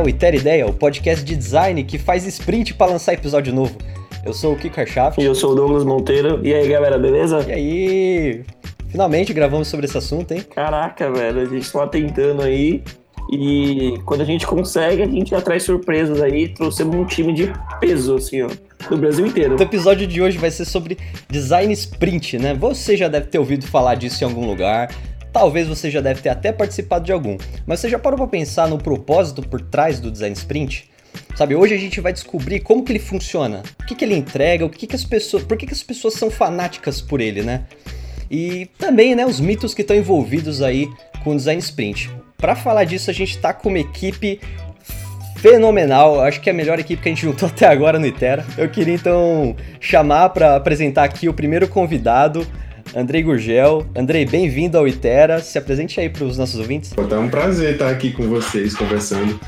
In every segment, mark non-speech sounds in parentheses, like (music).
Ao Iter Ideia, o podcast de design que faz sprint para lançar episódio novo. Eu sou o Kiko Arshaft. E eu sou o Douglas Monteiro. E aí, galera, beleza? E aí? Finalmente gravamos sobre esse assunto, hein? Caraca, velho, a gente tá tentando aí. E quando a gente consegue, a gente já traz surpresas aí. Trouxemos um time de peso, assim, ó, do Brasil inteiro. O episódio de hoje vai ser sobre design sprint, né? Você já deve ter ouvido falar disso em algum lugar. Talvez você já deve ter até participado de algum. Mas você já parou para pensar no propósito por trás do design sprint? Sabe, hoje a gente vai descobrir como que ele funciona, o que, que ele entrega, o que, que as pessoas, por que, que as pessoas são fanáticas por ele, né? E também, né, os mitos que estão envolvidos aí com o design sprint. Para falar disso, a gente está com uma equipe fenomenal. Acho que é a melhor equipe que a gente juntou (laughs) até agora no Itera. Eu queria então chamar para apresentar aqui o primeiro convidado, Andrei Gurgel. Andrei, bem-vindo ao Itera. Se apresente aí para os nossos ouvintes. É um prazer estar aqui com vocês conversando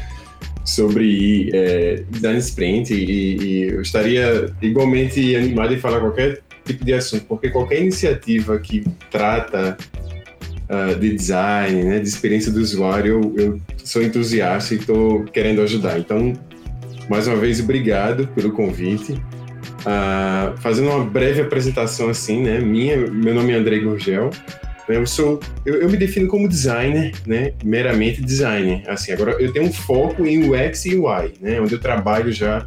sobre é, design sprint e, e, eu estaria igualmente animado em falar qualquer tipo de assunto, porque qualquer iniciativa que trata uh, de design, né, de experiência do usuário, eu, eu sou entusiasta e estou querendo ajudar. Então, mais uma vez, obrigado pelo convite. Uh, fazendo uma breve apresentação assim, né? Minha, meu nome é André Gurgel. Né, eu sou, eu, eu, me defino como designer, né? Meramente designer. Assim, agora eu tenho um foco em UX e UI, né? Onde eu trabalho já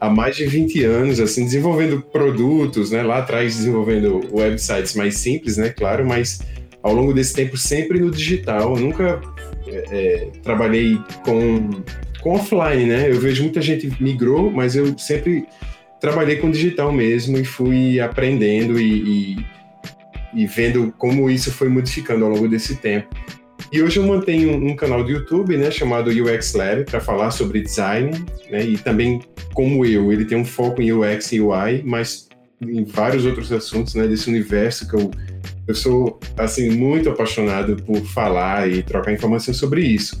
há mais de 20 anos, assim, desenvolvendo produtos, né? Lá atrás desenvolvendo websites mais simples, né? Claro, mas ao longo desse tempo sempre no digital. Eu nunca é, é, trabalhei com, com offline, né? Eu vejo muita gente migrou, mas eu sempre trabalhei com digital mesmo e fui aprendendo e, e, e vendo como isso foi modificando ao longo desse tempo. E hoje eu mantenho um canal do YouTube, né, chamado UX Lab, para falar sobre design, né, e também como eu, ele tem um foco em UX e UI, mas em vários outros assuntos, né, desse universo que eu eu sou assim muito apaixonado por falar e trocar informações sobre isso.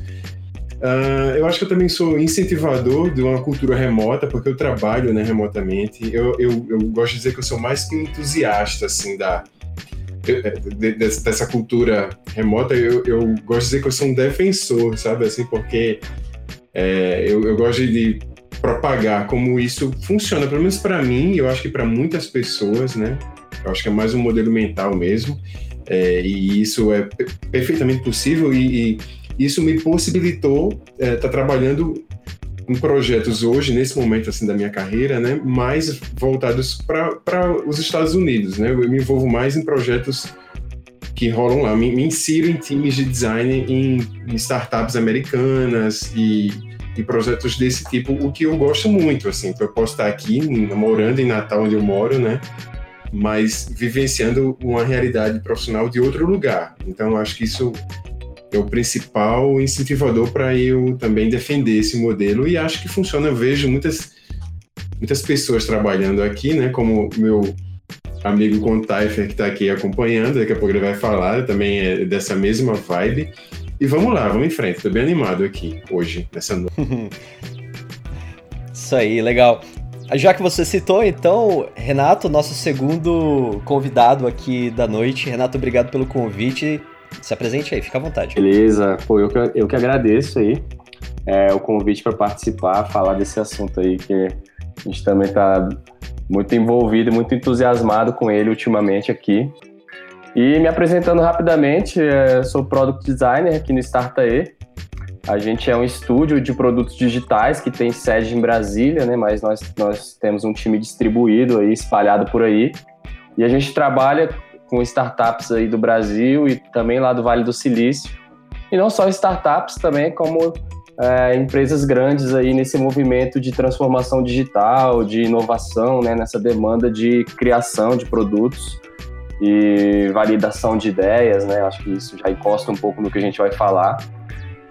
Uh, eu acho que eu também sou incentivador de uma cultura remota, porque eu trabalho né, remotamente. Eu, eu, eu gosto de dizer que eu sou mais que um entusiasta assim, da, de, de, dessa cultura remota. Eu, eu gosto de dizer que eu sou um defensor, sabe? Assim, porque é, eu, eu gosto de propagar como isso funciona, pelo menos para mim, eu acho que para muitas pessoas, né? Eu acho que é mais um modelo mental mesmo. É, e isso é perfeitamente possível e, e isso me possibilitou estar é, tá trabalhando em projetos hoje, nesse momento assim da minha carreira, né, mais voltados para os Estados Unidos. Né? Eu me envolvo mais em projetos que rolam lá. Me, me insiro em times de design em, em startups americanas e, e, projetos desse tipo, o que eu gosto muito. Assim, eu posso estar aqui morando em Natal, onde eu moro, né? mas vivenciando uma realidade profissional de outro lugar. Então, acho que isso é o principal incentivador para eu também defender esse modelo e acho que funciona. Eu vejo muitas, muitas pessoas trabalhando aqui, né, como meu amigo Contaifer que está aqui acompanhando, daqui a pouco ele vai falar, também é dessa mesma vibe. E vamos lá, vamos em frente. Estou bem animado aqui hoje, nessa noite. (laughs) Isso aí, legal. Já que você citou, então, Renato, nosso segundo convidado aqui da noite. Renato, obrigado pelo convite. Se apresente aí, fica à vontade. Beleza, pô, eu que, eu que agradeço aí é, o convite para participar, falar desse assunto aí que a gente também está muito envolvido muito entusiasmado com ele ultimamente aqui. E me apresentando rapidamente, é, sou Product Designer aqui no Startae. A gente é um estúdio de produtos digitais que tem sede em Brasília, né? Mas nós, nós temos um time distribuído aí, espalhado por aí. E a gente trabalha com startups aí do Brasil e também lá do Vale do Silício. E não só startups, também como é, empresas grandes aí nesse movimento de transformação digital, de inovação, né? Nessa demanda de criação de produtos e validação de ideias, né? Acho que isso já encosta um pouco no que a gente vai falar.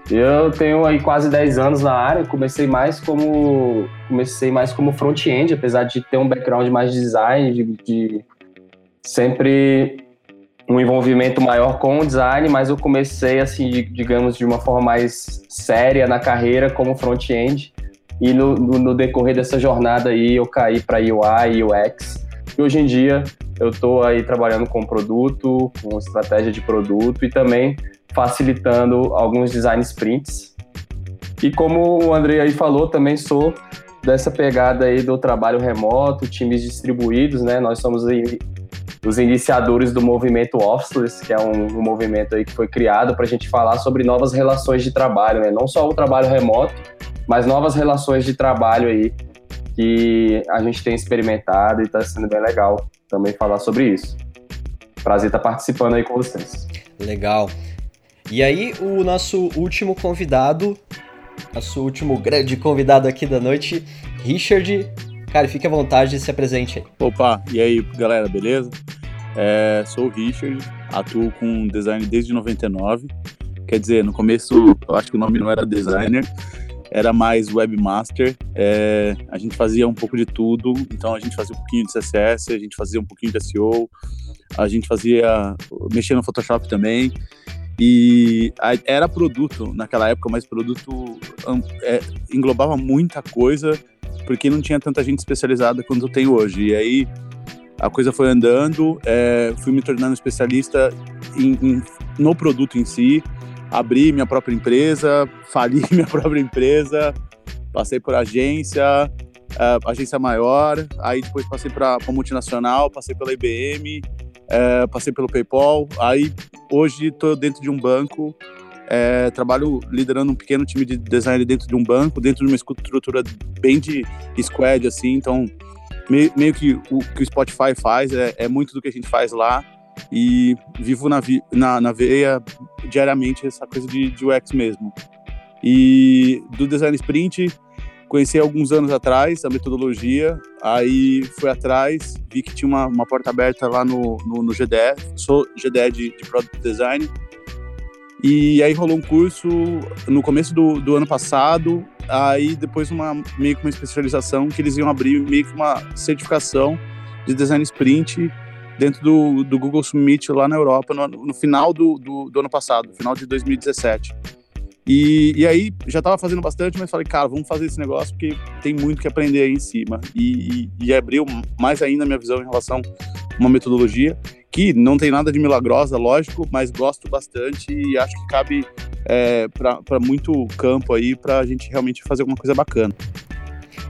Eu tenho aí quase 10 anos na área, comecei mais como comecei mais como front-end, apesar de ter um background mais de design, de, de, sempre um envolvimento maior com o design, mas eu comecei assim, de, digamos, de uma forma mais séria na carreira como front-end. E no, no, no, decorrer dessa jornada aí eu caí para UI e UX. E hoje em dia eu estou aí trabalhando com produto, com estratégia de produto e também facilitando alguns design sprints E como o André aí falou, também sou dessa pegada aí do trabalho remoto, times distribuídos, né? Nós somos os iniciadores do movimento Officeless, que é um, um movimento aí que foi criado para a gente falar sobre novas relações de trabalho, né? Não só o trabalho remoto, mas novas relações de trabalho aí que a gente tem experimentado e está sendo bem legal também falar sobre isso. Prazer estar participando aí com vocês. Legal. E aí, o nosso último convidado, nosso último grande convidado aqui da noite, Richard. Cara, fique à vontade e se apresente aí. Opa, e aí, galera, beleza? É, sou o Richard, atuo com design desde 99. Quer dizer, no começo eu acho que o nome não era designer, era mais webmaster. É, a gente fazia um pouco de tudo, então a gente fazia um pouquinho de CSS, a gente fazia um pouquinho de SEO, a gente fazia mexia no Photoshop também. E era produto naquela época, mas produto é, englobava muita coisa, porque não tinha tanta gente especializada quanto tem hoje. E aí a coisa foi andando, é, fui me tornando especialista em, em, no produto em si, abri minha própria empresa, (laughs) fali (laughs) minha própria empresa, passei por agência, uh, agência maior, aí depois passei para multinacional, passei pela IBM, uh, passei pelo PayPal, aí hoje estou dentro de um banco, uh, trabalho liderando um pequeno time de design dentro de um banco, dentro de uma estrutura bem de squad, assim, então meio, meio que o que o Spotify faz é, é muito do que a gente faz lá, e vivo na, na, na veia diariamente essa coisa de, de UX mesmo. E do design sprint, conheci alguns anos atrás a metodologia, aí fui atrás, vi que tinha uma, uma porta aberta lá no, no, no GDE, sou GDE de, de Product Design, e aí rolou um curso no começo do, do ano passado, aí depois uma, meio que uma especialização que eles iam abrir meio que uma certificação de design sprint dentro do, do Google Summit lá na Europa no, no final do, do, do, ano passado, final de 2017. E, e aí já estava fazendo bastante, mas falei, cara, vamos fazer esse negócio porque tem muito que aprender aí em cima. E, e, e abriu mais ainda a minha visão em relação a uma metodologia que não tem nada de milagrosa, lógico, mas gosto bastante e acho que cabe é, para muito campo aí para a gente realmente fazer alguma coisa bacana.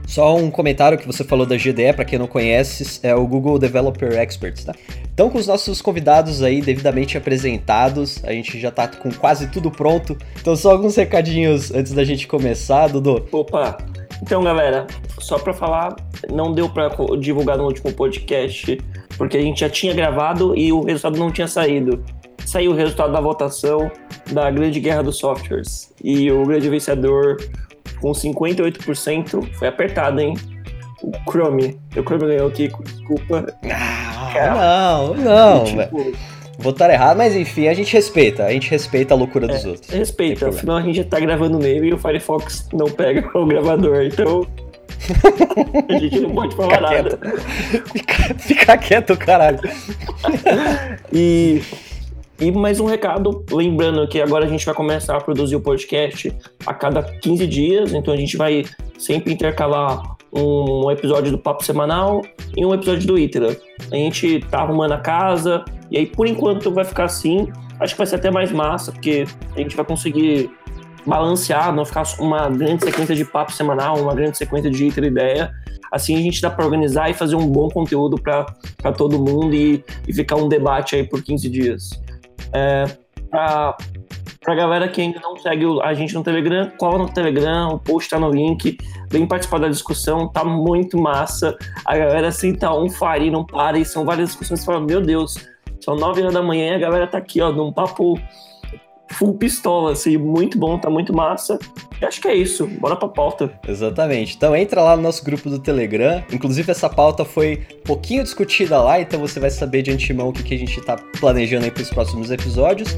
Só um comentário que você falou da GDE, para quem não conhece, é o Google Developer Experts, tá? Então, com os nossos convidados aí devidamente apresentados, a gente já tá com quase tudo pronto. Então, só alguns recadinhos antes da gente começar, Dudu. Opa! Então, galera, só para falar, não deu para divulgar no último podcast, porque a gente já tinha gravado e o resultado não tinha saído. Saiu o resultado da votação da Grande Guerra dos Softwares. E o grande vencedor com 58%. Foi apertado, hein? O Chrome. O Chrome ganhou aqui, desculpa. Não, não, não. tipo, Votaram errado, mas enfim, a gente respeita. A gente respeita a loucura dos é, outros. Respeita, afinal a gente já tá gravando nele e o Firefox não pega o gravador, então. (laughs) a gente não pode falar fica nada. Fica, fica quieto, caralho. (laughs) e e mais um recado, lembrando que agora a gente vai começar a produzir o podcast a cada 15 dias, então a gente vai sempre intercalar um episódio do Papo Semanal e um episódio do Itera. A gente tá arrumando a casa, e aí por enquanto vai ficar assim. Acho que vai ser até mais massa, porque a gente vai conseguir balancear, não ficar uma grande sequência de papo semanal, uma grande sequência de Itera Ideia. Assim a gente dá para organizar e fazer um bom conteúdo para todo mundo e, e ficar um debate aí por 15 dias. É, pra, pra galera que ainda não segue a gente no Telegram, cola no Telegram, o post tá no link, vem participar da discussão, tá muito massa. A galera assim tá um fari, não para, e são várias discussões falam, meu Deus, são nove horas da manhã e a galera tá aqui, ó, num papo full pistola, assim, muito bom, tá muito massa. E acho que é isso, bora pra pauta. Exatamente. Então entra lá no nosso grupo do Telegram. Inclusive, essa pauta foi um pouquinho discutida lá, então você vai saber de antemão o que, que a gente tá planejando aí pros próximos episódios.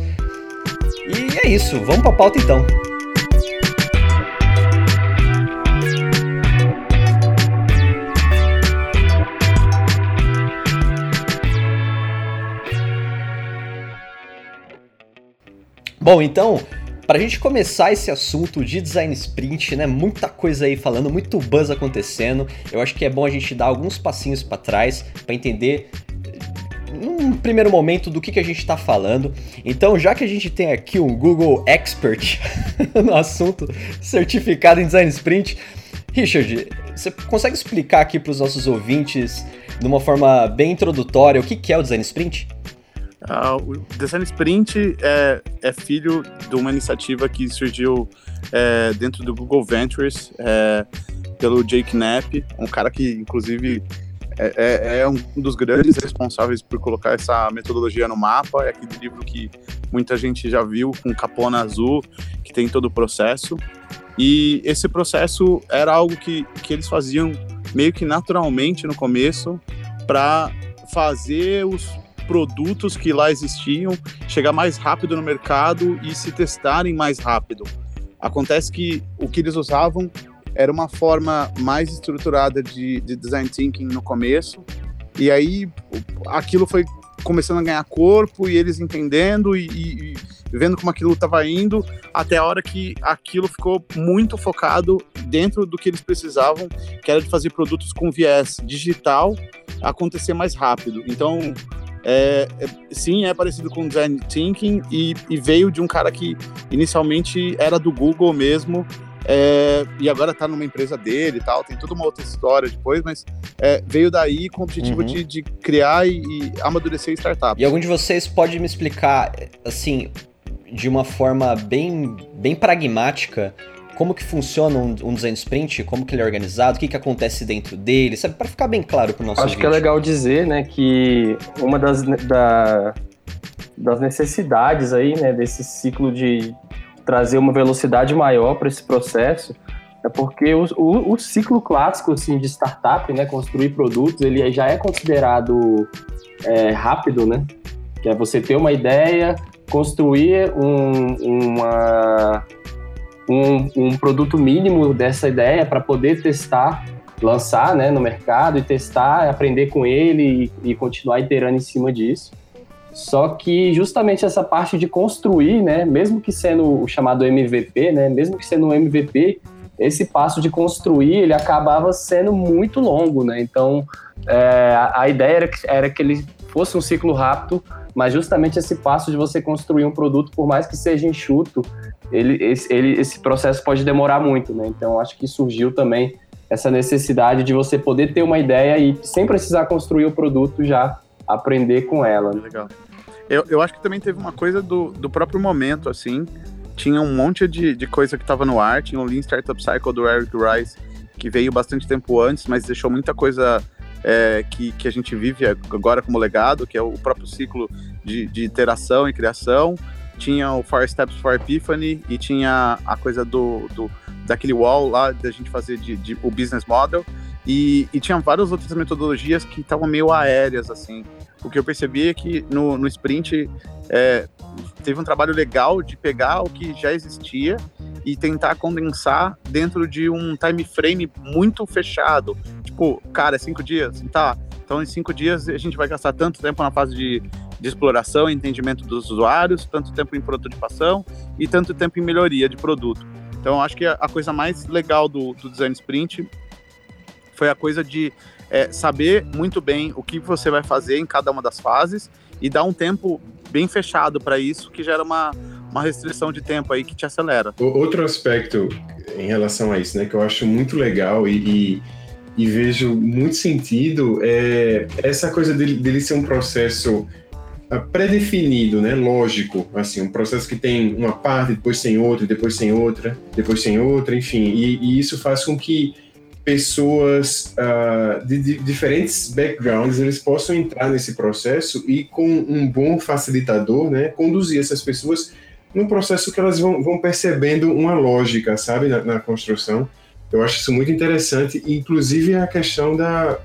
Isso, vamos pra pauta então. Bom, então, para a gente começar esse assunto de design sprint, né, muita coisa aí falando, muito buzz acontecendo. Eu acho que é bom a gente dar alguns passinhos para trás para entender num primeiro momento do que, que a gente está falando. Então, já que a gente tem aqui um Google Expert (laughs) no assunto, certificado em Design Sprint, Richard, você consegue explicar aqui para os nossos ouvintes, de uma forma bem introdutória, o que, que é o Design Sprint? Uh, o Design Sprint é, é, filho de uma iniciativa que surgiu é, dentro do Google Ventures é, pelo Jake Knapp, um cara que, inclusive, é, é, é, um dos grandes responsáveis por colocar essa metodologia no mapa. É aquele livro que muita gente já viu, com capona azul, que tem todo o processo. E esse processo era algo que, que eles faziam meio que naturalmente no começo para fazer os produtos que lá existiam chegar mais rápido no mercado e se testarem mais rápido. Acontece que o que eles usavam era uma forma mais estruturada de, de design thinking no começo, e aí aquilo foi começando a ganhar corpo e eles entendendo e, e, e vendo como aquilo estava indo, até a hora que aquilo ficou muito focado dentro do que eles precisavam, que era de fazer produtos com viés digital acontecer mais rápido. Então, é, é, sim, é parecido com design thinking e, e, veio de um cara que inicialmente era do Google mesmo é, e agora está numa empresa dele e tal. Tem toda uma outra história depois, mas é, veio daí com o objetivo uhum. de, de, criar e, e amadurecer startups. E algum de vocês pode me explicar, assim, de uma forma bem, bem pragmática, como que funciona um, um, design sprint, como que ele é organizado, o que que acontece dentro dele, sabe? Para ficar bem claro para o nosso Acho que é legal dizer, né, que uma das, da, das necessidades aí, né, desse ciclo de trazer uma velocidade maior para esse processo é porque o, o, o, ciclo clássico assim, de startup, né, construir produtos, ele já é considerado é, rápido, né? Que é você ter uma ideia, construir um, uma, um, um produto mínimo dessa ideia para poder testar, lançar né, no mercado e testar, aprender com ele e, e continuar iterando em cima disso. Só que justamente essa parte de construir, né, mesmo que sendo o chamado MVP, né, mesmo que sendo um MVP, esse passo de construir ele acabava sendo muito longo, né? Então é, a, ideia era que, era que ele fosse um ciclo rápido, mas justamente esse passo de você construir um produto, por mais que seja enxuto, ele, esse, ele, esse processo pode demorar muito, né? Então, acho que surgiu também essa necessidade de você poder ter uma ideia e, sem precisar construir o produto, já aprender com ela. Legal. Eu, eu acho que também teve uma coisa do, do próprio momento, assim. Tinha um monte de, de coisa que estava no ar. Tinha o Lean Startup Cycle do Eric Rice, que veio bastante tempo antes, mas deixou muita coisa é, que, que a gente vive agora como legado, que é o próprio ciclo de, de iteração e criação tinha o Four Steps for Epiphany e tinha a coisa do, do daquele wall lá da gente fazer de, de o business model e, e, tinha várias outras metodologias que estavam meio aéreas assim. O que eu percebi é que no, no sprint é, teve um trabalho legal de pegar o que já existia e tentar condensar dentro de um time frame muito fechado. Tipo, cara, é cinco dias? Tá. Então, em cinco dias, a gente vai gastar tanto tempo na fase de de exploração entendimento dos usuários, tanto tempo em prototipação e tanto tempo em melhoria de produto. Então, acho que a coisa mais legal do, do design sprint foi a coisa de é, saber muito bem o que você vai fazer em cada uma das fases e dar um tempo bem fechado para isso, que gera uma, uma restrição de tempo aí que te acelera. Outro aspecto em relação a isso, né, que eu acho muito legal e, e, e vejo muito sentido é essa coisa dele, dele ser um processo ah, pré-definido, né? Lógico, assim, um processo que tem uma parte, depois tem outra, depois tem outra, depois tem outra, enfim, e, e isso faz com que pessoas uh, de, de, diferentes backgrounds eles possam entrar nesse processo e com um bom facilitador, né, conduzir essas pessoas num processo que elas vão, vão percebendo uma lógica, sabe, na, na construção. Eu acho isso muito interessante, inclusive a questão da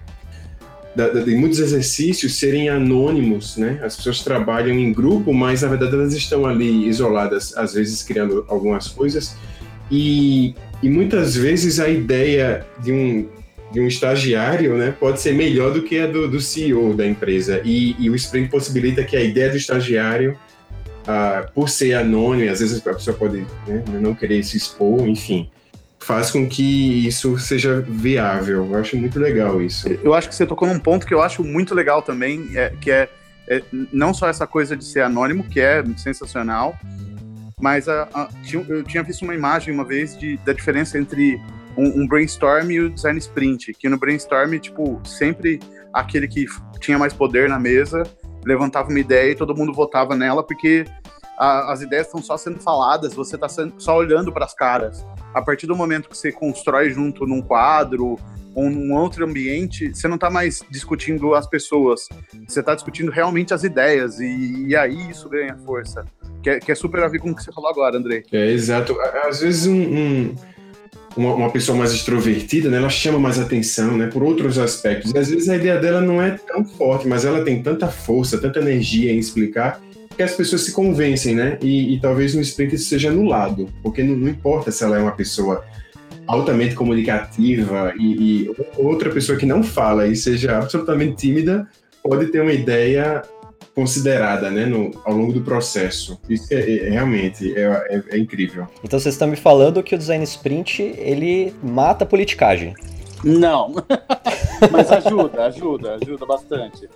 da, de muitos exercícios serem anônimos, né? As pessoas trabalham em grupo, mas na verdade elas estão ali isoladas, às vezes criando algumas coisas. E, e muitas vezes a ideia de um, de um estagiário né, pode ser melhor do que a do, do CEO da empresa. E, e, o Sprint possibilita que a ideia do estagiário, ah, por ser anônimo, às vezes a pessoa pode né, não querer se expor, enfim, faz com que isso seja viável. Eu acho muito legal isso. Eu acho que você tocou num ponto que eu acho muito legal também, é, que é é, não só essa coisa de ser anônimo, que é sensacional, mas a, a, eu tinha visto uma imagem uma vez de, da diferença entre um, um, brainstorm e o design sprint, que no brainstorm, tipo, sempre aquele que tinha mais poder na mesa levantava uma ideia e todo mundo votava nela, porque a, as ideias estão só sendo faladas, você está só olhando para as caras. A partir do momento que você constrói junto num quadro ou num outro ambiente, você não está mais discutindo as pessoas, você está discutindo realmente as ideias, e, e aí isso ganha força. Que é, que é, super a ver com o que você falou agora, André. É, exato. Às vezes um, um uma, uma, pessoa mais extrovertida, né, ela chama mais atenção, né, por outros aspectos. E às vezes a ideia dela não é tão forte, mas ela tem tanta força, tanta energia em explicar que as pessoas se convencem, né? E, e talvez no sprint isso seja anulado, porque não, não, importa se ela é uma pessoa altamente comunicativa e, e outra pessoa que não fala e seja absolutamente tímida pode ter uma ideia considerada né, no, ao longo do processo. Isso é, é realmente é, é, é, incrível. Então vocês estão me falando que o design sprint ele mata a politicagem. Não, (laughs) mas ajuda, ajuda, ajuda bastante.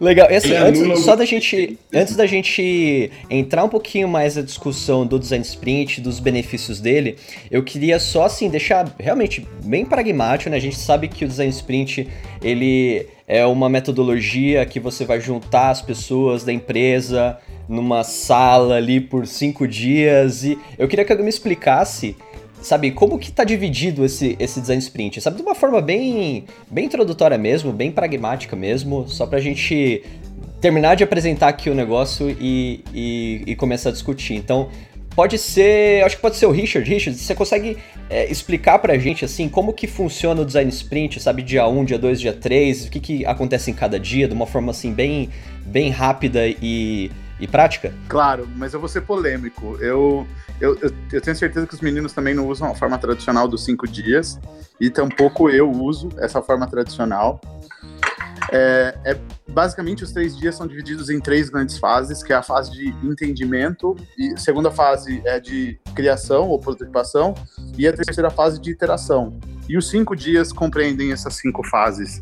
Legal. E assim, antes, só da gente, antes da gente entrar um pouquinho mais na discussão do design sprint, dos benefícios dele, eu queria só assim deixar realmente bem pragmático, né? A gente sabe que o design sprint ele é uma metodologia que você vai juntar as pessoas da empresa numa sala ali por cinco dias e eu queria que alguém me explicasse sabe, como que tá dividido esse, esse design sprint? Sabe, de uma forma bem, bem introdutória mesmo, bem pragmática mesmo, só pra gente terminar de apresentar aqui o negócio e, e, e começar a discutir. Então, pode ser, acho que pode ser o Richard. Richard, você consegue é, explicar pra gente, assim, como que funciona o design sprint, sabe, dia 1, dia 2, dia 3, o que que acontece em cada dia, de uma forma, assim, bem, bem rápida e e prática? Claro, mas eu vou ser polêmico. Eu, eu, eu, eu, tenho certeza que os meninos também não usam a forma tradicional dos cinco dias, e tampouco eu uso essa forma tradicional. É, é, basicamente, os três dias são divididos em três grandes fases, que é a fase de entendimento, e segunda fase é de criação ou prototipação, e a terceira fase de iteração. E os cinco dias compreendem essas cinco fases.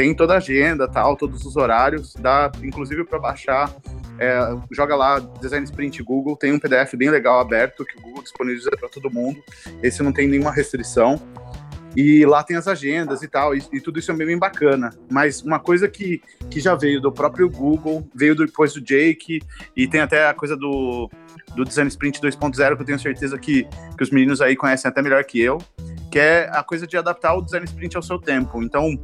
Tem toda a agenda, tal, todos os horários, dá inclusive para baixar é, joga lá Design Sprint Google, tem um PDF bem legal aberto que o Google disponibiliza para todo mundo. Esse não tem nenhuma restrição. E lá tem as agendas e tal, e, e, tudo isso é bem bacana. Mas uma coisa que, que já veio do próprio Google, veio depois do Jake, e tem até a coisa do, do Design Sprint 2.0, que eu tenho certeza que, que os meninos aí conhecem até melhor que eu, que é a coisa de adaptar o Design Sprint ao seu tempo. Então,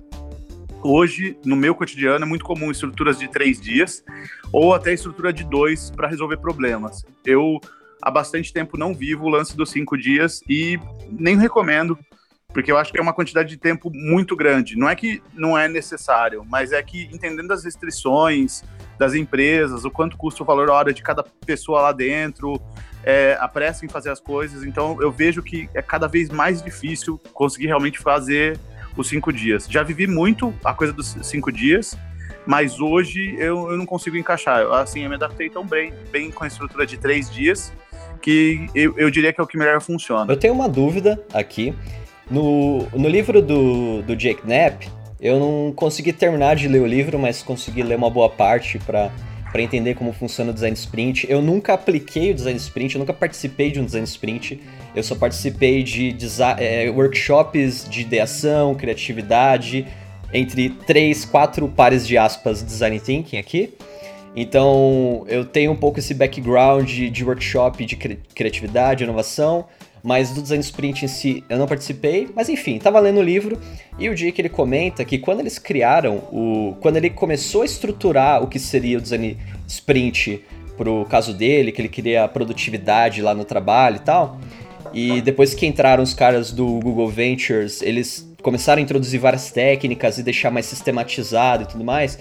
hoje, no meu cotidiano, é muito comum estruturas de três dias ou até estrutura de dois para resolver problemas. Eu há bastante tempo não vivo o lance dos cinco dias e nem recomendo, porque eu acho que é uma quantidade de tempo muito grande. Não é que não é necessário, mas é que entendendo as restrições das empresas, o quanto custa o valor hora de cada pessoa lá dentro, é, a pressa em fazer as coisas, então eu vejo que é cada vez mais difícil conseguir realmente fazer os cinco dias. Já vivi muito a coisa dos cinco dias, mas hoje eu, eu não consigo encaixar. Assim, eu me adaptei tão bem, bem com a estrutura de três dias, que eu, eu diria que é o que melhor funciona. Eu tenho uma dúvida aqui. No, no livro do, do Jake Knapp, eu não consegui terminar de ler o livro, mas consegui ler uma boa parte para para entender como funciona o design sprint. Eu nunca apliquei o design sprint, eu nunca participei de um design sprint. Eu só participei de é, workshops de ideação, criatividade, entre três, quatro pares de aspas design thinking aqui. Então eu tenho um pouco esse background de workshop de cri criatividade, inovação, mas do design sprint em si eu não participei. Mas enfim, tava lendo o livro e o dia que ele comenta que quando eles criaram o. Quando ele começou a estruturar o que seria o design sprint pro caso dele, que ele queria produtividade lá no trabalho e tal. E depois que entraram os caras do Google Ventures, eles começaram a introduzir várias técnicas e deixar mais sistematizado e tudo mais.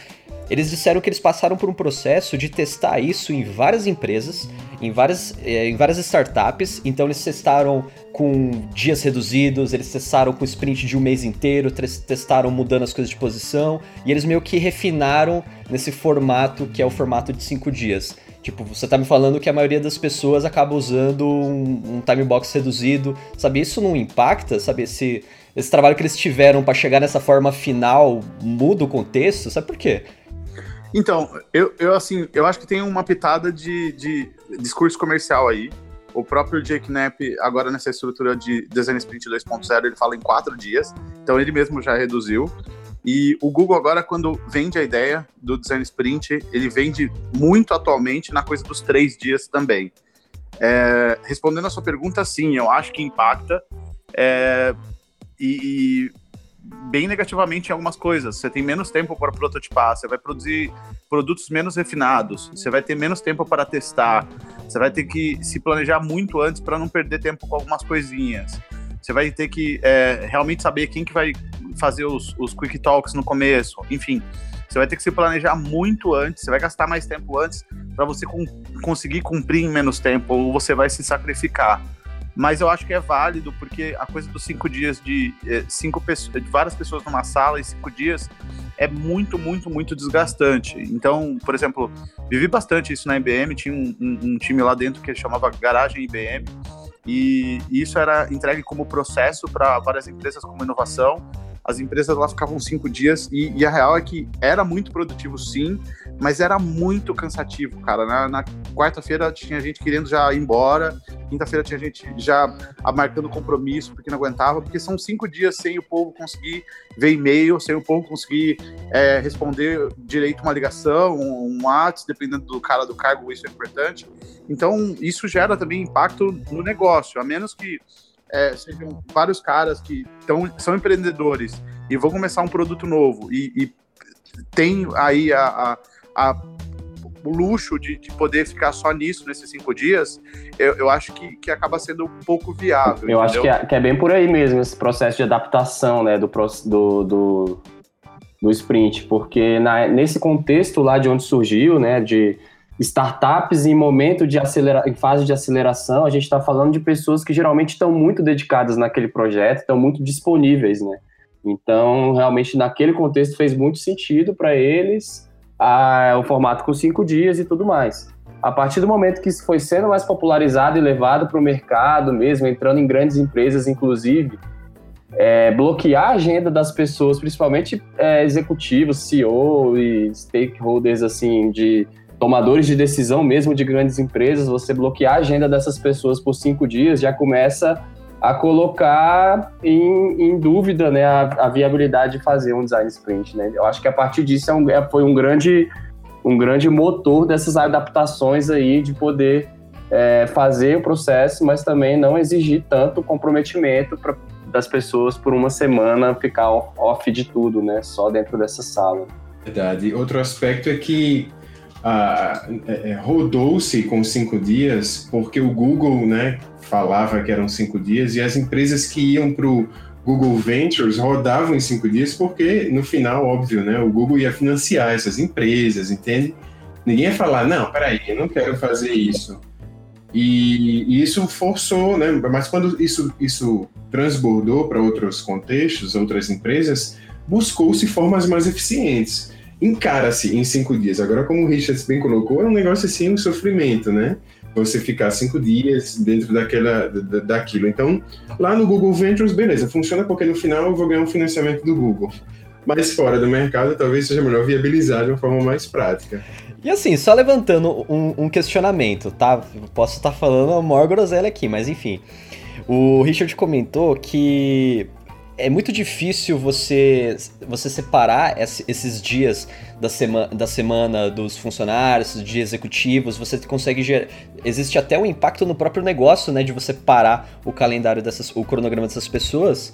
Eles disseram que eles passaram por um processo de testar isso em várias empresas, em várias, eh, em várias startups. Então eles testaram com dias reduzidos, eles testaram com sprint de um mês inteiro, testaram mudando as coisas de posição, e eles meio que refinaram nesse formato que é o formato de cinco dias. Tipo, você tá me falando que a maioria das pessoas acaba usando um, um time box reduzido, sabe? Isso não impacta, sabe? Esse, esse trabalho que eles tiveram para chegar nessa forma final muda o contexto, sabe por quê? Então, eu, eu assim, eu acho que tem uma pitada de, de discurso comercial aí. O próprio Jake Knapp, agora nessa estrutura de Design Sprint 2.0, ele fala em quatro dias. Então ele mesmo já reduziu. E o Google agora, quando vende a ideia do Design Sprint, ele vende muito atualmente na coisa dos três dias também. É, respondendo a sua pergunta, sim, eu acho que impacta. É, e, bem negativamente em algumas coisas. Você tem menos tempo para prototipar, você vai produzir produtos menos refinados, você vai ter menos tempo para testar, você vai ter que se planejar muito antes para não perder tempo com algumas coisinhas. Você vai ter que é, realmente saber quem que vai fazer os, os quick talks no começo, enfim. Você vai ter que se planejar muito antes, você vai gastar mais tempo antes para você com, conseguir cumprir em menos tempo, ou você vai se sacrificar mas eu acho que é válido porque a coisa dos cinco dias de é, cinco pessoas, de várias pessoas numa sala em cinco dias é muito, muito, muito desgastante. Então, por exemplo, vivi bastante isso na IBM, tinha um, um, um time lá dentro que chamava Garagem IBM, e isso era entregue como processo para várias empresas como inovação as empresas lá ficavam cinco dias e, e, a real é que era muito produtivo sim, mas era muito cansativo, cara. Na, na quarta-feira tinha gente querendo já ir embora, quinta-feira tinha gente já marcando compromisso porque não aguentava, porque são cinco dias sem o povo conseguir ver e-mail, sem o povo conseguir é, responder direito uma ligação, um, WhatsApp, dependendo do cara do cargo, isso é importante. Então, isso gera também impacto no negócio, a menos que é, sejam vários caras que tão, são empreendedores e vão começar um produto novo e, e tem aí a, a, a o luxo de, de, poder ficar só nisso nesses cinco dias, eu, eu acho que, que acaba sendo um pouco viável. Eu entendeu? acho que é, que é, bem por aí mesmo, esse processo de adaptação né, do, do, do, do sprint, porque na, nesse contexto lá de onde surgiu, né, de startups em momento de acelera em fase de aceleração, a gente está falando de pessoas que geralmente estão muito dedicadas naquele projeto, estão muito disponíveis, né? Então, realmente, naquele contexto fez muito sentido para eles a, o formato com cinco dias e tudo mais. A partir do momento que isso foi sendo mais popularizado e levado para o mercado mesmo, entrando em grandes empresas, inclusive, é, bloquear a agenda das pessoas, principalmente é, executivos, CEO e stakeholders assim de tomadores de decisão mesmo de grandes empresas, você bloquear a agenda dessas pessoas por cinco dias já começa a colocar em, em dúvida né, a, a, viabilidade de fazer um design sprint. Né? Eu acho que a partir disso é um, é, foi um grande, um grande motor dessas adaptações aí de poder é, fazer o processo, mas também não exigir tanto comprometimento pra, das pessoas por uma semana ficar off, de tudo, né? Só dentro dessa sala. Verdade. Outro aspecto é que é, é, rodou-se com cinco dias porque o Google né, falava que eram cinco dias e as empresas que iam para o Google Ventures rodavam em cinco dias porque, no final, óbvio, né, o Google ia financiar essas empresas, entende? Ninguém ia falar, não, peraí, eu não quero fazer isso. E, e isso forçou, né, mas quando isso, isso transbordou para outros contextos, outras empresas, buscou-se formas mais eficientes encara-se em cinco dias. Agora, como o Richard bem colocou, é um negócio assim, um sofrimento, né? Você ficar cinco dias dentro daquela, da, daquilo. Então, lá no Google Ventures, beleza, funciona porque no final eu vou ganhar um financiamento do Google. Mas fora do mercado, talvez seja melhor viabilizar de uma forma mais prática. E assim, só levantando um, um questionamento, tá? Posso estar falando a maior groselha aqui, mas enfim. O Richard comentou que é muito difícil você, você separar esses dias da, sema, da semana dos funcionários, de executivos, você consegue gerar, existe até um impacto no próprio negócio, né, de você parar o calendário dessas, o cronograma dessas pessoas,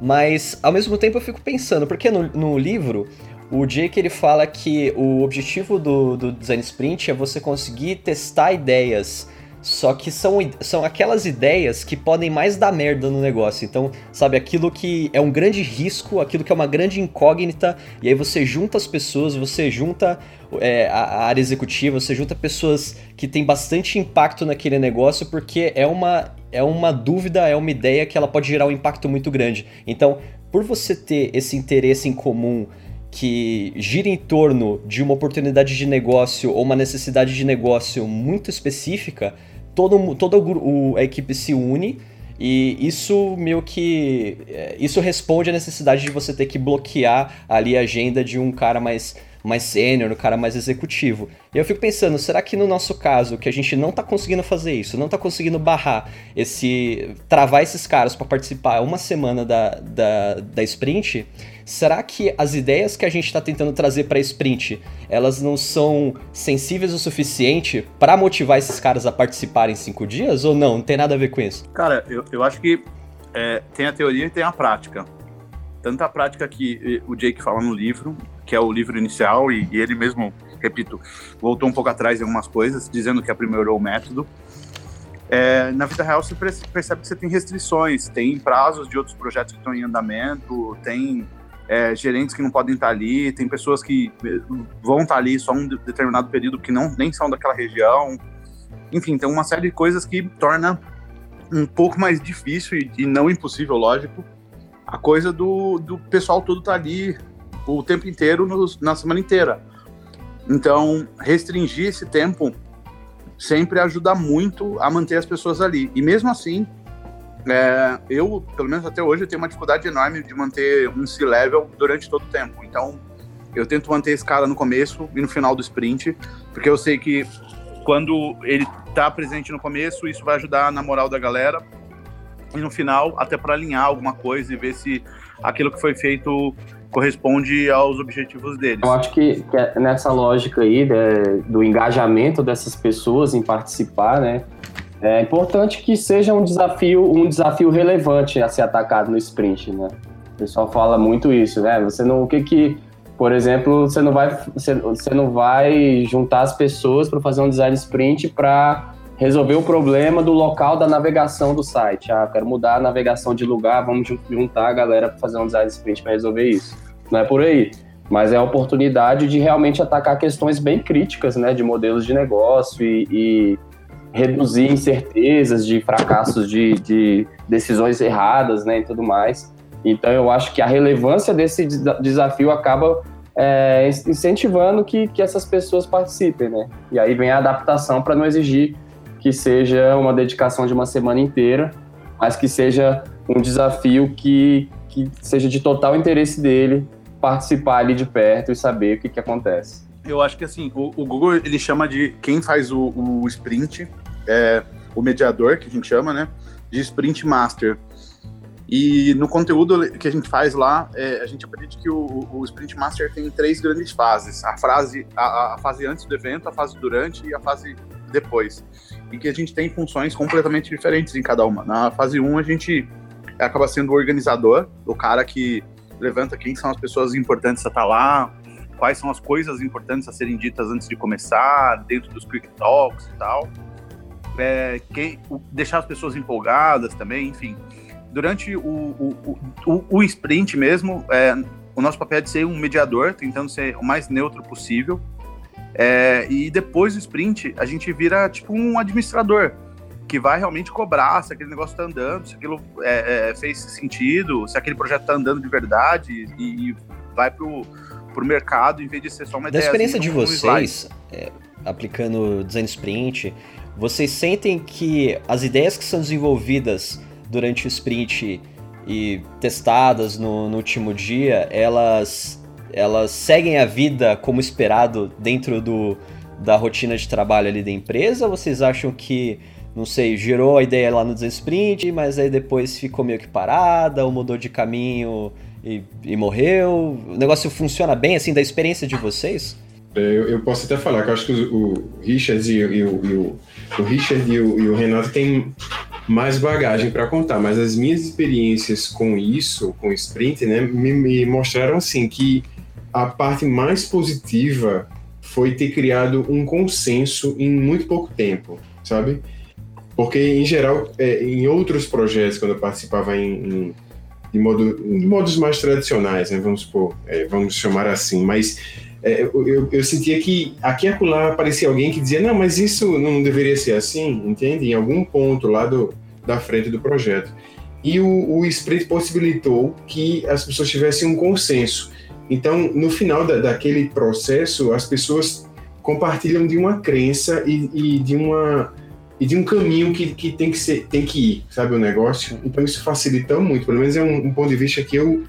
mas ao mesmo tempo eu fico pensando, porque no, no livro o Jake ele fala que o objetivo do, do design sprint é você conseguir testar ideias só que são, são aquelas ideias que podem mais dar merda no negócio. Então, sabe, aquilo que é um grande risco, aquilo que é uma grande incógnita, e aí você junta as pessoas, você junta é, a, área executiva, você junta pessoas que têm bastante impacto naquele negócio, porque é uma, é uma dúvida, é uma ideia que ela pode gerar um impacto muito grande. Então, por você ter esse interesse em comum que gira em torno de uma oportunidade de negócio ou uma necessidade de negócio muito específica, todo, toda o, a equipe se une e isso meio que. É, isso responde à necessidade de você ter que bloquear ali a agenda de um cara mais, mais sênior, no cara mais executivo. E eu fico pensando, será que no nosso caso, que a gente não tá conseguindo fazer isso, não tá conseguindo barrar esse. travar esses caras para participar uma semana da, da, da sprint, será que as ideias que a gente está tentando trazer para sprint, elas não são sensíveis o suficiente para motivar esses caras a participarem em cinco dias? Ou não? Não tem nada a ver com isso? Cara, eu, eu acho que é, tem a teoria e tem a prática. Tanto a prática que o Jake fala no livro, que é o livro inicial, e, e ele mesmo, repito, voltou um pouco atrás em algumas coisas, dizendo que aprimorou o método. É, na vida real, você percebe que você tem restrições, tem prazos de outros projetos que estão em andamento, tem é, gerentes que não podem estar ali, tem pessoas que eh, vão estar ali só um determinado período que não nem são daquela região. Enfim, tem uma série de coisas que torna um pouco mais difícil e, e não impossível, lógico, a coisa do, do pessoal todo estar ali o tempo inteiro na semana inteira. Então, restringir esse tempo sempre ajuda muito a manter as pessoas ali. E mesmo assim, é, eu, pelo menos até hoje, eu tenho uma dificuldade enorme de manter um C-level durante todo o tempo. Então, eu tento manter esse cara no começo e no final do sprint, porque eu sei que quando ele está presente no começo, isso vai ajudar na moral da galera. E no final, até para alinhar alguma coisa e ver se aquilo que foi feito corresponde aos objetivos deles. Eu acho que, que é nessa lógica aí né, do engajamento dessas pessoas em participar, né, é importante que seja um desafio, um desafio relevante a ser atacado no sprint, né? O pessoal fala muito isso, né? Você não, o que que, por exemplo, você não vai, você, você não vai juntar as pessoas para fazer um design sprint para resolver o problema do local da navegação do site. Ah, quero mudar a navegação de lugar, vamos juntar a galera para fazer um design sprint para resolver isso. Não é por aí mas é a oportunidade de realmente atacar questões bem críticas, né, de modelos de negócio e, e reduzir incertezas de fracassos de, de decisões erradas, né, e tudo mais. Então eu acho que a relevância desse desafio acaba é, incentivando que, que essas pessoas participem, né? E aí vem a adaptação para não exigir que seja uma dedicação de uma semana inteira, mas que seja um desafio que, que seja de total interesse dele participar ali de perto e saber o que, que acontece. Eu acho que assim, o, o Google ele chama de quem faz o, o sprint é, o mediador, que a gente chama, né, de Sprint Master. E no conteúdo que a gente faz lá, é, a gente aprende que o, o, Sprint Master tem três grandes fases: a, fase, a, a, fase antes do evento, a fase durante e a fase depois. E que a gente tem funções completamente diferentes em cada uma. Na fase 1, a gente acaba sendo o organizador, o cara que levanta quem são as pessoas importantes a estar lá, quais são as coisas importantes a serem ditas antes de começar, dentro dos quick talks e tal é, que, o, deixar as pessoas empolgadas também, enfim. Durante o, o, o, o sprint mesmo, é, o nosso papel é de ser um mediador, tentando ser o mais neutro possível. É, e depois do sprint, a gente vira tipo um administrador, que vai realmente cobrar se aquele negócio está andando, se aquilo é, é, fez sentido, se aquele projeto está andando de verdade e, e vai para o mercado em vez de ser só uma da ideia. Da experiência de vocês, é, aplicando design sprint, vocês sentem que as ideias que são desenvolvidas durante o sprint e testadas no, no último dia, elas, elas seguem a vida como esperado dentro do, da rotina de trabalho ali da empresa? Vocês acham que, não sei, gerou a ideia lá no sprint, mas aí depois ficou meio que parada, ou mudou de caminho e, e morreu? O negócio funciona bem, assim, da experiência de vocês? É, eu, eu, posso até falar que eu acho que o, Richard e, e, o, e, o, o, Richard e o, e o Renato têm mais bagagem para contar, mas as minhas experiências com isso, com o sprint, né, me, me, mostraram assim que a parte mais positiva foi ter criado um consenso em muito pouco tempo, sabe? Porque em geral, é, em outros projetos, quando eu participava em, em de, modo, de modos mais tradicionais, né, vamos supor, é, vamos chamar assim, mas é, eu, eu, sentia que aqui e acolá aparecia alguém que dizia, não, mas isso não deveria ser assim, entende? Em algum ponto lá do, da frente do projeto. E o, o Sprint possibilitou que as pessoas tivessem um consenso. Então, no final da, daquele processo, as pessoas compartilham de uma crença e, e, de uma e de um caminho que, que tem que ser tem que ir, sabe o negócio. Então isso facilita muito. Pelo menos é um, um ponto de vista que eu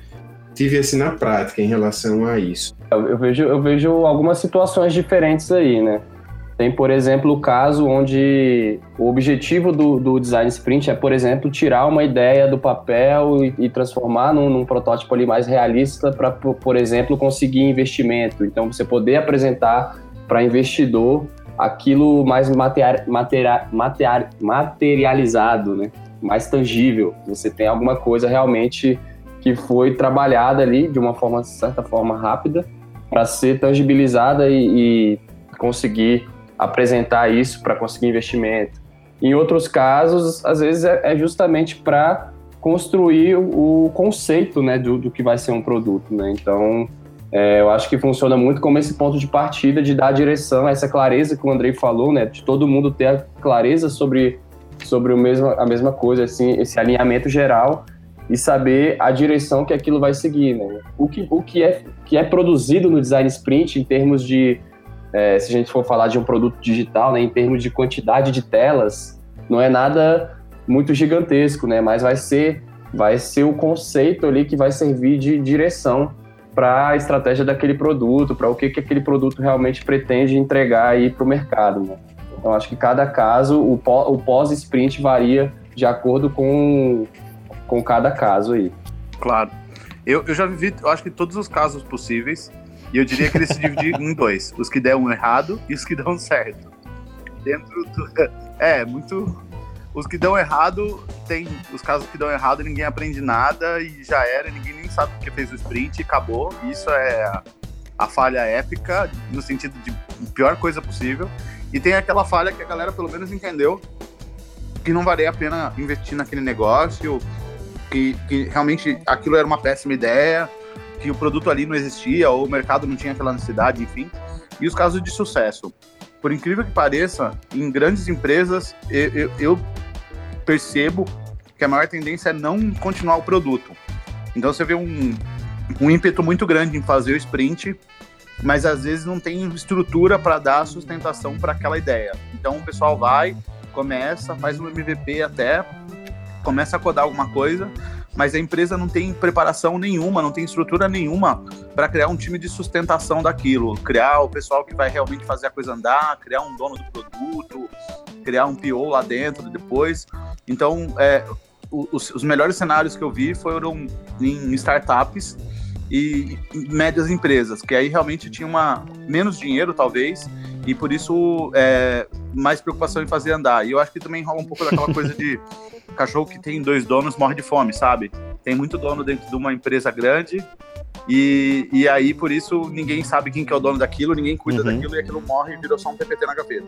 tive assim na prática em relação a isso? Eu, eu vejo, eu vejo algumas situações diferentes aí, né? Tem, por exemplo, o caso onde o objetivo do, do, design sprint é, por exemplo, tirar uma ideia do papel e, e transformar num, num, protótipo ali mais realista para, por exemplo, conseguir investimento. Então, você poder apresentar para investidor aquilo mais material, material, materializado, né? mais tangível. Você tem alguma coisa realmente que foi trabalhada ali de uma forma, de certa forma, rápida para ser tangibilizada e, e conseguir apresentar isso para conseguir investimento. Em outros casos, às vezes é, é justamente para construir o, conceito né, do, do, que vai ser um produto. Né? Então, é, eu acho que funciona muito como esse ponto de partida de dar direção, essa clareza que o Andrei falou, né, de todo mundo ter a clareza sobre, sobre o mesmo, a mesma coisa, assim, esse alinhamento geral e saber a direção que aquilo vai seguir. Né? O, que, o que, é, que é produzido no design sprint em termos de é, se a gente for falar de um produto digital, né, em termos de quantidade de telas, não é nada muito gigantesco, né, mas vai ser, vai ser o conceito ali que vai servir de direção para a estratégia daquele produto, para o que, que aquele produto realmente pretende entregar aí para o mercado. Né? Então, acho que cada caso, o pós-sprint varia de acordo com, com cada caso aí. Claro. Eu, eu já vivi, eu acho que todos os casos possíveis. E eu diria que ele se divide em dois: os que dão errado e os que dão certo. Dentro do. (laughs) É, muito. Os que dão errado, tem os casos que dão errado, ninguém aprende nada e já era, ninguém nem sabe porque fez o sprint e acabou. Isso é a, a falha épica, no sentido de pior coisa possível. E tem aquela falha que a galera pelo menos entendeu que não valia a pena investir naquele negócio, que, que realmente aquilo era uma péssima ideia, que o produto ali não existia ou o mercado não tinha aquela necessidade, enfim. E os casos de sucesso. Por incrível que pareça, em grandes empresas, eu, eu, eu percebo que a maior tendência é não continuar o produto. Então você vê um, um ímpeto muito grande em fazer o sprint, mas às vezes não tem estrutura para dar sustentação para aquela ideia. Então o pessoal vai, começa, faz um MVP até, começa a codar alguma coisa, mas a empresa não tem preparação nenhuma, não tem estrutura nenhuma para criar um time de sustentação daquilo, criar o pessoal que vai realmente fazer a coisa andar, criar um dono do produto, criar um PO lá dentro depois. Então, é, os, os melhores cenários que eu vi foram em startups e médias empresas, que aí realmente tinha uma menos dinheiro talvez e por isso é, mais preocupação em fazer andar. E eu acho que também rola um pouco daquela coisa de (laughs) cachorro que tem dois donos morre de fome, sabe? Tem muito dono dentro de uma empresa grande e, e aí por isso ninguém sabe quem que é o dono daquilo, ninguém cuida uhum. daquilo e aquilo morre e virou só um PPT na gaveta.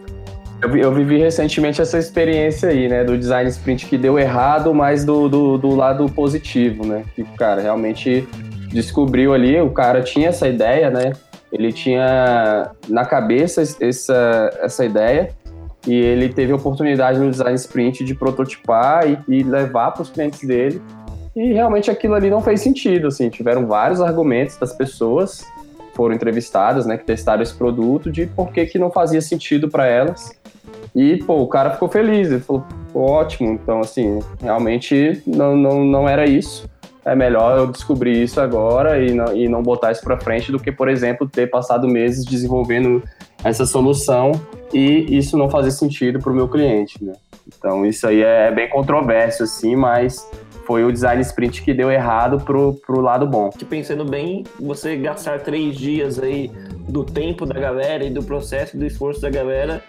Eu, eu, vivi recentemente essa experiência aí, né, do design sprint que deu errado, mas do, do, do lado positivo, né? Que, cara, realmente descobriu ali, o cara tinha essa ideia, né? Ele tinha na cabeça essa, essa ideia e ele teve a oportunidade no design sprint de prototipar e, e levar para os clientes dele. E realmente aquilo ali não fez sentido, assim, tiveram vários argumentos das pessoas foram entrevistadas, né, que testaram esse produto de por que, que não fazia sentido para elas. E, pô, o cara ficou feliz, ele falou, ótimo, então, assim, realmente não, não, não era isso é melhor eu descobrir isso agora e não, e não botar isso para frente do que, por exemplo, ter passado meses desenvolvendo essa solução e isso não fazer sentido para o meu cliente, né? Então isso aí é bem controverso, assim, mas foi o design sprint que deu errado pro, pro lado bom. Que pensando bem, você gastar três dias aí do tempo da galera e do processo, do esforço da galera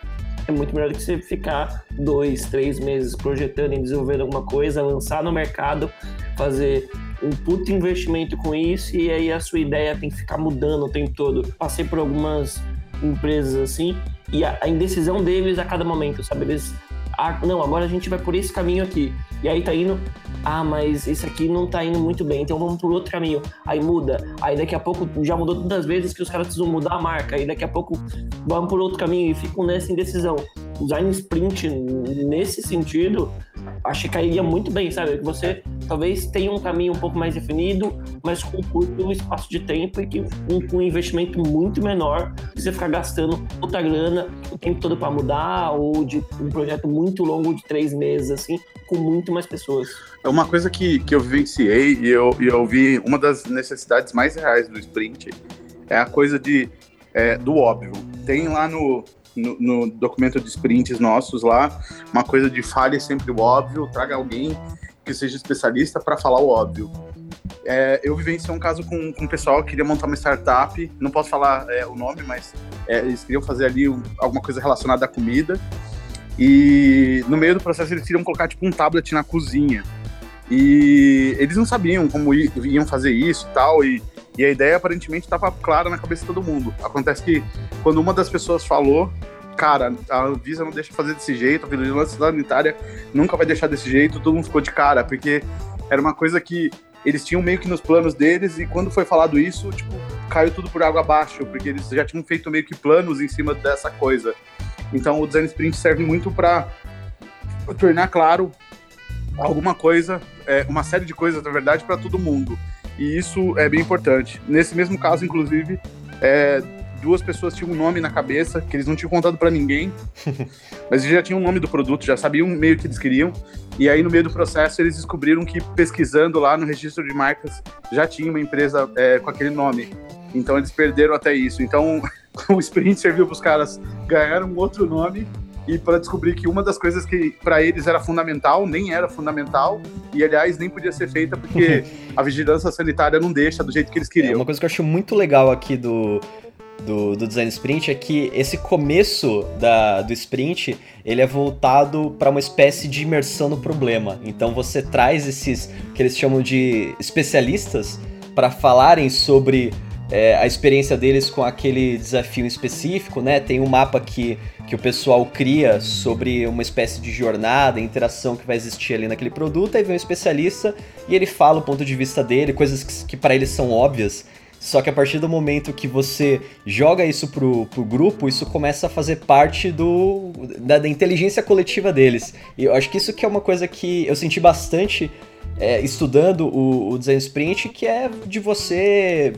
é muito melhor do que você ficar dois, três meses projetando e desenvolvendo alguma coisa, lançar no mercado, fazer um puto investimento com isso e aí a sua ideia tem que ficar mudando o tempo todo. Passei por algumas empresas assim e a, a indecisão deles a cada momento, sabe? Eles, ah, não, agora a gente vai por esse caminho aqui. E aí tá indo, ah, mas esse aqui não tá indo muito bem, então vamos por outro caminho. Aí muda. Aí daqui a pouco já mudou tantas vezes que os caras precisam mudar a marca. Aí daqui a pouco vamos por outro caminho e ficam nessa indecisão. Design sprint nesse sentido, acho que cairia muito bem, sabe? Você talvez tenha um caminho um pouco mais definido, mas com curto espaço de tempo e que com um investimento muito menor, você ficar gastando muita grana o tempo todo para mudar, ou de um projeto muito longo de três meses, assim, com muito mais pessoas. É uma coisa que, que eu vivenciei e eu, e eu vi uma das necessidades mais reais do sprint é a coisa de, é, do óbvio. Tem lá no, no, no, documento de sprints nossos lá uma coisa de fale sempre o óbvio, traga alguém que seja especialista para falar o óbvio. É, eu vivenciei um caso com, com um pessoal que queria montar uma startup, não posso falar é, o nome, mas é, eles queriam fazer ali um, alguma coisa relacionada à comida. E no meio do processo eles queriam colocar tipo um tablet na cozinha. E eles não sabiam como iam fazer isso e tal. E, e a ideia aparentemente estava clara na cabeça de todo mundo. Acontece que quando uma das pessoas falou, cara, a Anvisa não deixa fazer desse jeito, a vigilância sanitária nunca vai deixar desse jeito, todo mundo ficou de cara, porque era uma coisa que eles tinham meio que nos planos deles e quando foi falado isso, tipo, caiu tudo por água abaixo, porque eles já tinham feito meio que planos em cima dessa coisa. Então o design sprint serve muito para tornar claro alguma coisa, é, uma série de coisas, na verdade, para todo mundo. E isso é bem importante. Nesse mesmo caso, inclusive, é, duas pessoas tinham um nome na cabeça que eles não tinham contado para ninguém, (laughs) mas eles já tinham o nome do produto, já sabiam meio que eles queriam. E aí, no meio do processo, eles descobriram que pesquisando lá no registro de marcas já tinha uma empresa é, com aquele nome. Então, eles perderam até isso. Então, (laughs) o sprint serviu para os caras ganharam um outro nome e para descobrir que uma das coisas que para eles era fundamental nem era fundamental e aliás nem podia ser feita porque (laughs) a vigilância sanitária não deixa do jeito que eles queriam. É uma coisa que eu acho muito legal aqui do do, do design sprint é que esse começo da, do sprint ele é voltado para uma espécie de imersão no problema. Então você traz esses que eles chamam de especialistas para falarem sobre é, a experiência deles com aquele desafio específico, né? Tem um mapa que, que o pessoal cria sobre uma espécie de jornada, interação que vai existir ali naquele produto, aí vem um especialista e ele fala o ponto de vista dele, coisas que, que para eles são óbvias. Só que a partir do momento que você joga isso pro, pro grupo, isso começa a fazer parte do da, da inteligência coletiva deles. E eu acho que isso que é uma coisa que eu senti bastante é, estudando o, o design sprint, que é de você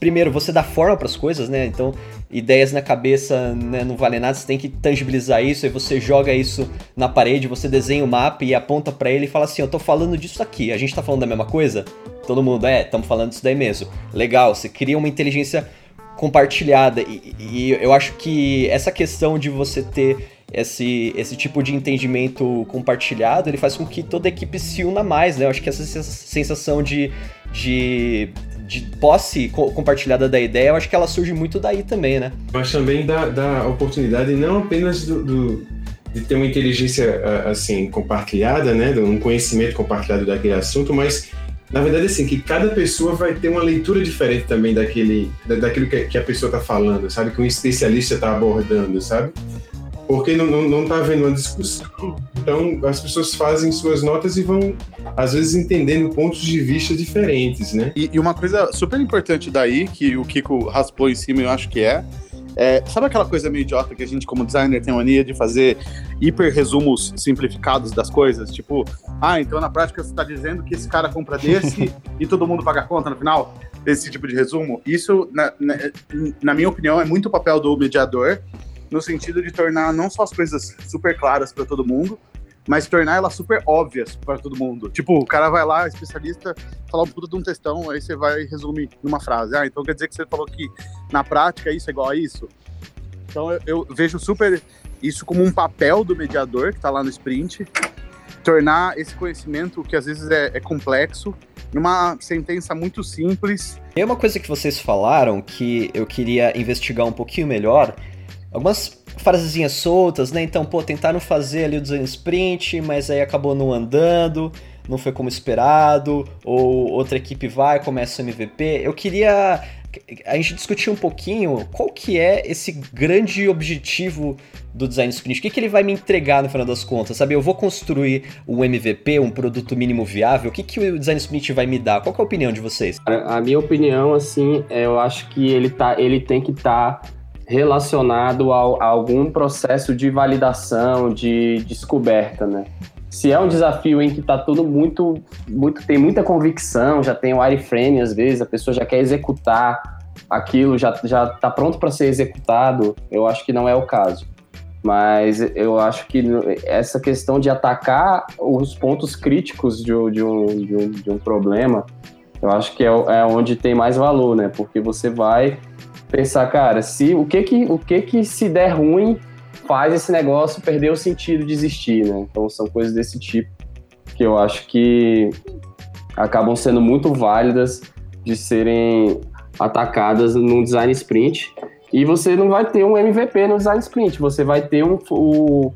primeiro, você dá forma para as coisas, né? Então, ideias na cabeça né, não vale nada, você tem que tangibilizar isso, aí você joga isso na parede, você desenha o mapa e aponta para ele e fala assim: Eu tô falando disso aqui, a gente tá falando da mesma coisa? Todo mundo, é, estamos falando disso daí mesmo. Legal, você cria uma inteligência compartilhada e, e eu acho que essa questão de você ter esse, esse tipo de entendimento compartilhado, ele faz com que toda a equipe se una mais, né? Eu acho que essa sensação de, de de posse compartilhada da ideia, eu acho que ela surge muito daí também, né? Mas também dá, dá oportunidade não apenas do, do, de ter uma inteligência assim compartilhada, né, um conhecimento compartilhado daquele assunto, mas na verdade assim que cada pessoa vai ter uma leitura diferente também daquele daquilo que a pessoa está falando, sabe, que um especialista está abordando, sabe? Porque não, não, não tá havendo uma discussão. Então, as pessoas fazem suas notas e vão, às vezes, entendendo pontos de vista diferentes, né? E, e uma coisa super importante daí, que o Kiko raspou em cima, eu acho que é, é, sabe aquela coisa meio idiota que a gente, como designer, tem mania de fazer hiper resumos simplificados das coisas? Tipo, ah, então na prática você está dizendo que esse cara compra desse (laughs) e todo mundo paga a conta no final? Esse tipo de resumo. Isso, na, na, na minha opinião, é muito o papel do mediador no sentido de tornar não só as coisas super claras para todo mundo, mas tornar elas super óbvias para todo mundo. Tipo, o cara vai lá, especialista, falar um puta de um textão, aí você vai resumir numa frase. Ah, então quer dizer que você falou que na prática isso é igual a isso? Então eu, eu vejo super isso como um papel do mediador que está lá no sprint, tornar esse conhecimento, que às vezes é, é complexo, numa sentença muito simples. E uma coisa que vocês falaram que eu queria investigar um pouquinho melhor algumas frasezinhas soltas, né? Então, pô, tentaram fazer ali o design sprint, mas aí acabou não andando, não foi como esperado, ou outra equipe vai, começa o MVP. Eu queria a gente discutir um pouquinho qual que é esse grande objetivo do design sprint. O que, que ele vai me entregar no final das contas, sabe? Eu vou construir um MVP, um produto mínimo viável. O que, que o design sprint vai me dar? Qual é a opinião de vocês? A minha opinião, assim, é, eu acho que ele, tá, ele tem que estar... Tá relacionado a, a algum processo de validação, de descoberta, né? se é um desafio em que tá tudo muito, muito tem muita convicção, já tem o wireframe às vezes, a pessoa já quer executar aquilo, já já tá pronto para ser executado, eu acho que não é o caso. Mas eu acho que essa questão de atacar os pontos críticos de, de, um, de, um, de um problema, eu acho que é, é onde tem mais valor, né? Porque você vai pensar, cara, se o que que, o que, que se der ruim faz esse negócio perder o sentido de existir, né? Então são coisas desse tipo que eu acho que acabam sendo muito válidas de serem atacadas num design sprint e você não vai ter um MVP no design sprint, você vai ter um, o,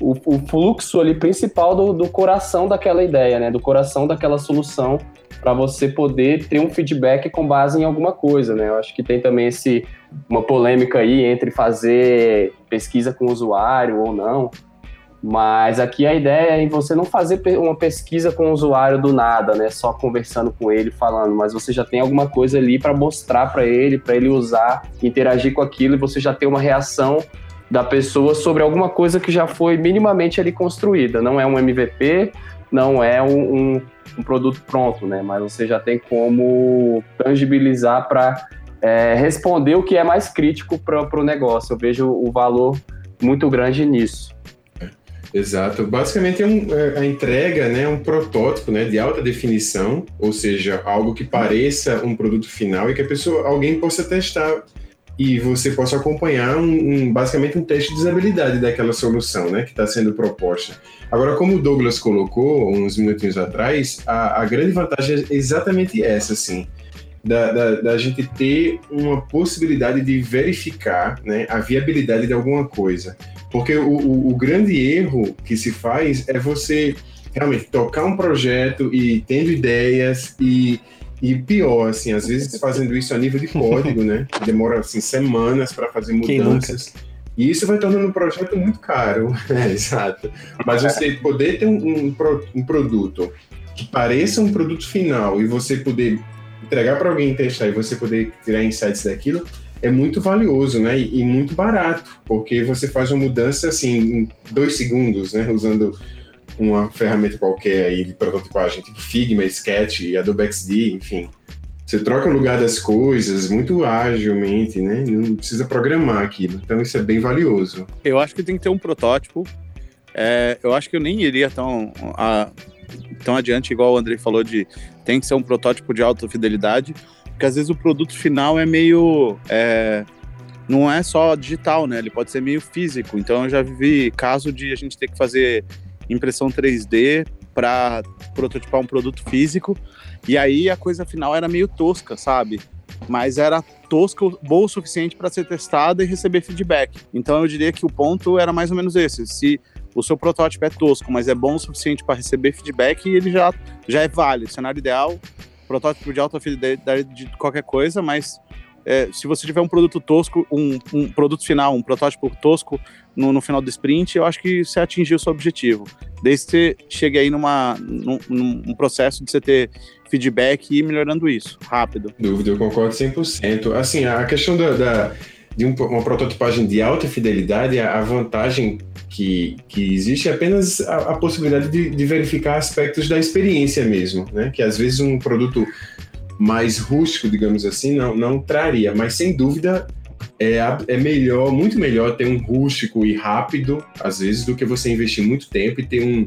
o, o fluxo ali principal do, do coração daquela ideia, né? Do coração daquela solução para você poder ter um feedback com base em alguma coisa, né? Eu acho que tem também esse uma polêmica aí entre fazer pesquisa com o usuário ou não. Mas aqui a ideia é você não fazer uma pesquisa com o usuário do nada, né? Só conversando com ele, falando, mas você já tem alguma coisa ali para mostrar para ele, para ele usar, interagir com aquilo e você já tem uma reação da pessoa sobre alguma coisa que já foi minimamente ali construída. Não é um MVP, não é um, um, um produto pronto, né? Mas você já tem como tangibilizar para é, responder o que é mais crítico para o negócio. Eu vejo o valor muito grande nisso. Exato. Basicamente é um, é, a entrega, né, um protótipo, né, de alta definição, ou seja, algo que pareça um produto final e que a pessoa, alguém possa testar e você possa acompanhar um, um basicamente um teste de usabilidade daquela solução, né, que está sendo proposta. Agora, como o Douglas colocou uns minutinhos atrás, a, a grande vantagem é exatamente essa, assim. Da, da, da, gente ter uma possibilidade de verificar né, a viabilidade de alguma coisa. Porque o, o, o, grande erro que se faz é você realmente tocar um projeto e tendo ideias e, e pior, assim, às vezes fazendo isso a nível de código, né? (laughs) Demora assim, semanas para fazer mudanças. E isso vai tornando um projeto muito caro. (laughs) É, exato. Mas você poder ter um, um, um produto que pareça um produto final e você poder entregar para alguém testar e você poder tirar insights daquilo, é muito valioso, né? E, e, muito barato, porque você faz uma mudança assim em dois segundos, né? Usando uma ferramenta qualquer aí de prototipagem, tipo Figma, Sketch, Adobe XD, enfim. Você troca o lugar das coisas muito agilmente, né? Não precisa programar aquilo. Então isso é bem valioso. Eu acho que tem que ter um protótipo. É, eu acho que eu nem iria tão, a, tão adiante, igual o André falou, de tem que ser um protótipo de alta fidelidade porque às vezes o produto final é meio. É, não é só digital, né? Ele pode ser meio físico. Então eu já vivi caso de a gente ter que fazer impressão 3D para prototipar um produto físico. E aí a coisa final era meio tosca, sabe? Mas era tosca, boa o suficiente para ser testada e receber feedback. Então eu diria que o ponto era mais ou menos esse. Se o seu protótipo é tosco, mas é bom o suficiente para receber feedback, ele já, já é válido. Cenário ideal, protótipo de alta fidelidade de qualquer coisa, mas é, se você tiver um produto tosco, um, um produto final, um protótipo tosco no, no, final do sprint, eu acho que você atingiu o seu objetivo. Desde que você chegue aí numa, num, num processo de você ter feedback e ir melhorando isso, rápido. Dúvida, eu concordo 100%. Assim, a questão da, da de um, uma prototipagem de alta fidelidade, a, a vantagem que, que existe é apenas a, a possibilidade de, de, verificar aspectos da experiência mesmo, né? Que às vezes um produto mais rústico, digamos assim, não, não traria, mas sem dúvida é, é melhor, muito melhor ter um rústico e rápido, às vezes, do que você investir muito tempo e ter um,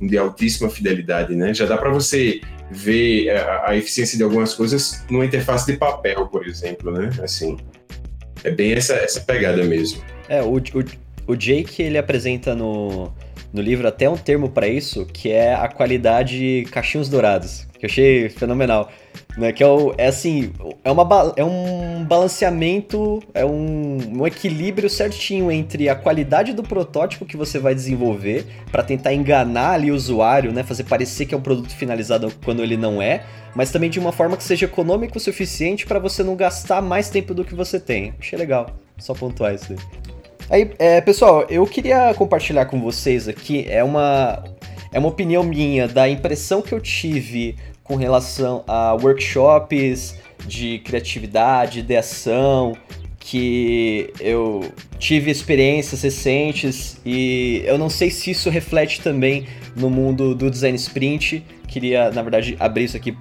um de altíssima fidelidade, né? Já dá para você ver a, a, eficiência de algumas coisas numa interface de papel, por exemplo, né? Assim, é bem essa, essa pegada mesmo. É, o, o, o Jake, ele apresenta no, no livro até um termo para isso, que é a qualidade cachinhos dourados, que eu achei fenomenal. Né? Que é, o, é assim, é, uma, é um balanceamento, é um, um equilíbrio certinho entre a qualidade do protótipo que você vai desenvolver para tentar enganar ali o usuário, né? Fazer parecer que é um produto finalizado quando ele não é, mas também de uma forma que seja econômico o suficiente para você não gastar mais tempo do que você tem. Achei legal, só pontuar isso aí. Aí, é, pessoal, eu queria compartilhar com vocês aqui, é uma, é uma opinião minha, da impressão que eu tive com relação a workshops de criatividade, ideação, que eu tive experiências recentes e eu não sei se isso reflete também no mundo do design sprint. Queria, na verdade, abrir isso aqui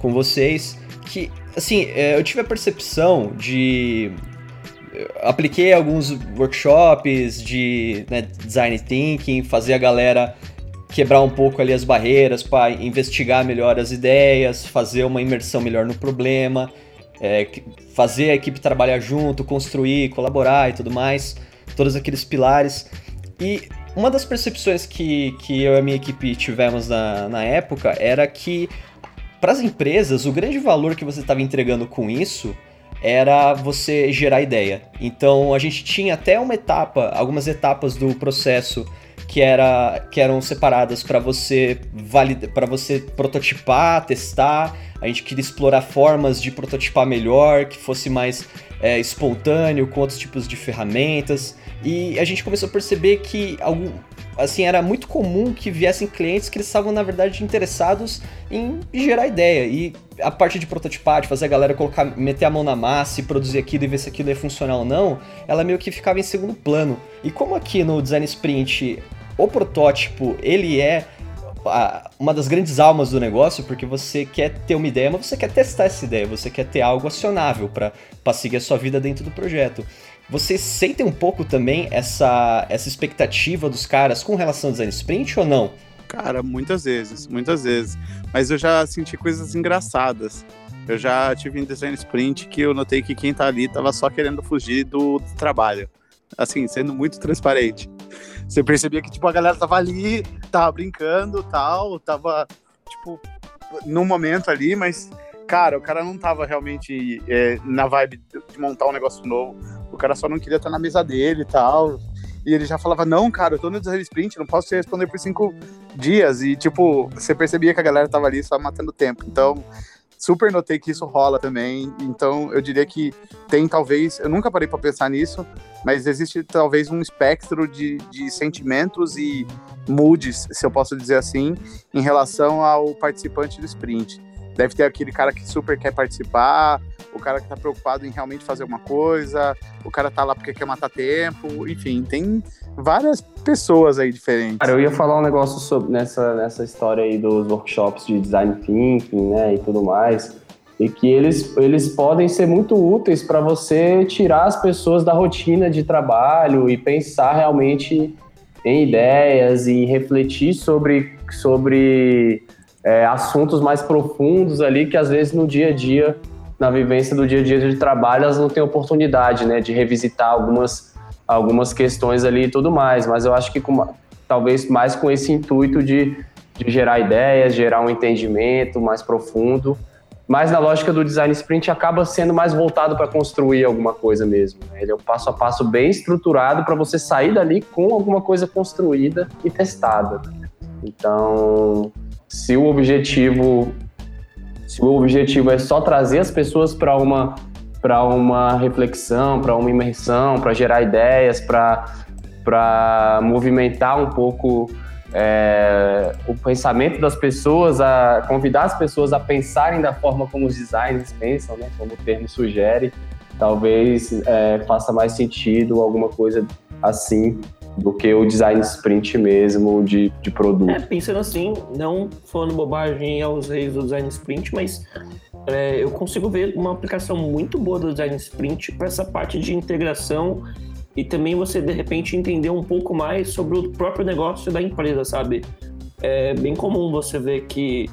com vocês. Que, assim, é, eu tive a percepção de. apliquei alguns workshops de né, design thinking, fazer a galera quebrar um pouco ali as barreiras para investigar melhor as ideias, fazer uma imersão melhor no problema é, fazer a equipe trabalhar junto, construir, colaborar e tudo mais, todos aqueles pilares. E uma das percepções que, que eu e a minha equipe tivemos na, na época era que, para as empresas, o grande valor que você estava entregando com isso era você gerar ideia. Então a gente tinha até uma etapa, algumas etapas do processo que, era, que eram separadas para você para você prototipar, testar. A gente queria explorar formas de prototipar melhor, que fosse mais é, espontâneo, com outros tipos de ferramentas. E a gente começou a perceber que algum, assim, era muito comum que viessem clientes que eles estavam, na verdade, interessados em gerar ideia. E a parte de prototipar, de fazer a galera colocar, meter a mão na massa e produzir aquilo e ver se aquilo ia funcionar ou não, ela meio que ficava em segundo plano. E como aqui no Design Sprint o protótipo, ele é uma das grandes almas do negócio, porque você quer ter uma ideia, mas você quer testar essa ideia, você quer ter algo acionável para seguir a sua vida dentro do projeto. Vocês sentem um pouco também essa, essa expectativa dos caras com relação ao design sprint ou não? Cara, muitas vezes, muitas vezes. Mas eu já senti coisas engraçadas. Eu já tive em design sprint que eu notei que quem tá ali tava só querendo fugir do trabalho. Assim, sendo muito transparente. Você percebia que, tipo, a galera tava ali, tava brincando tal, tava, tipo, num momento ali, mas, cara, o cara não tava realmente é, na vibe de montar um negócio novo. O cara só não queria estar na mesa dele e tal. E ele já falava, não, cara, eu tô no design sprint, não posso te responder por cinco dias. E, tipo, você percebia que a galera tava ali só matando tempo. Então, super notei que isso rola também. Então, eu diria que tem talvez, eu nunca parei para pensar nisso, mas existe talvez um espectro de, de sentimentos e moods, se eu posso dizer assim, em relação ao participante do sprint. Deve ter aquele cara que super quer participar, o cara que tá preocupado em realmente fazer uma coisa, o cara tá lá porque quer matar tempo, enfim, tem várias pessoas aí diferentes. Cara, eu ia falar um negócio sobre nessa, nessa história aí dos workshops de design thinking, né, e tudo mais, e que eles, eles podem ser muito úteis para você tirar as pessoas da rotina de trabalho e pensar realmente em ideias e refletir sobre, sobre é, assuntos mais profundos ali que às vezes no dia a dia, na vivência do dia a dia de trabalho, elas não têm oportunidade, né, de revisitar algumas algumas questões ali e tudo mais, mas eu acho que com, talvez mais com esse intuito de, de gerar ideias, gerar um entendimento mais profundo, mas na lógica do design sprint acaba sendo mais voltado para construir alguma coisa mesmo. Né? Ele é um passo a passo bem estruturado para você sair dali com alguma coisa construída e testada. Então, se o objetivo se o objetivo é só trazer as pessoas para uma para uma reflexão, para uma imersão, para gerar ideias, para movimentar um pouco é, o pensamento das pessoas, a convidar as pessoas a pensarem da forma como os designers pensam, né, como o termo sugere, talvez é, faça mais sentido alguma coisa assim do que o design sprint mesmo de, de produto. É, pensando assim, não falando bobagem aos reis do design sprint, mas é, eu consigo ver uma aplicação muito boa do design sprint para essa parte de integração e também você de repente entender um pouco mais sobre o próprio negócio da empresa, sabe? É bem comum você ver que,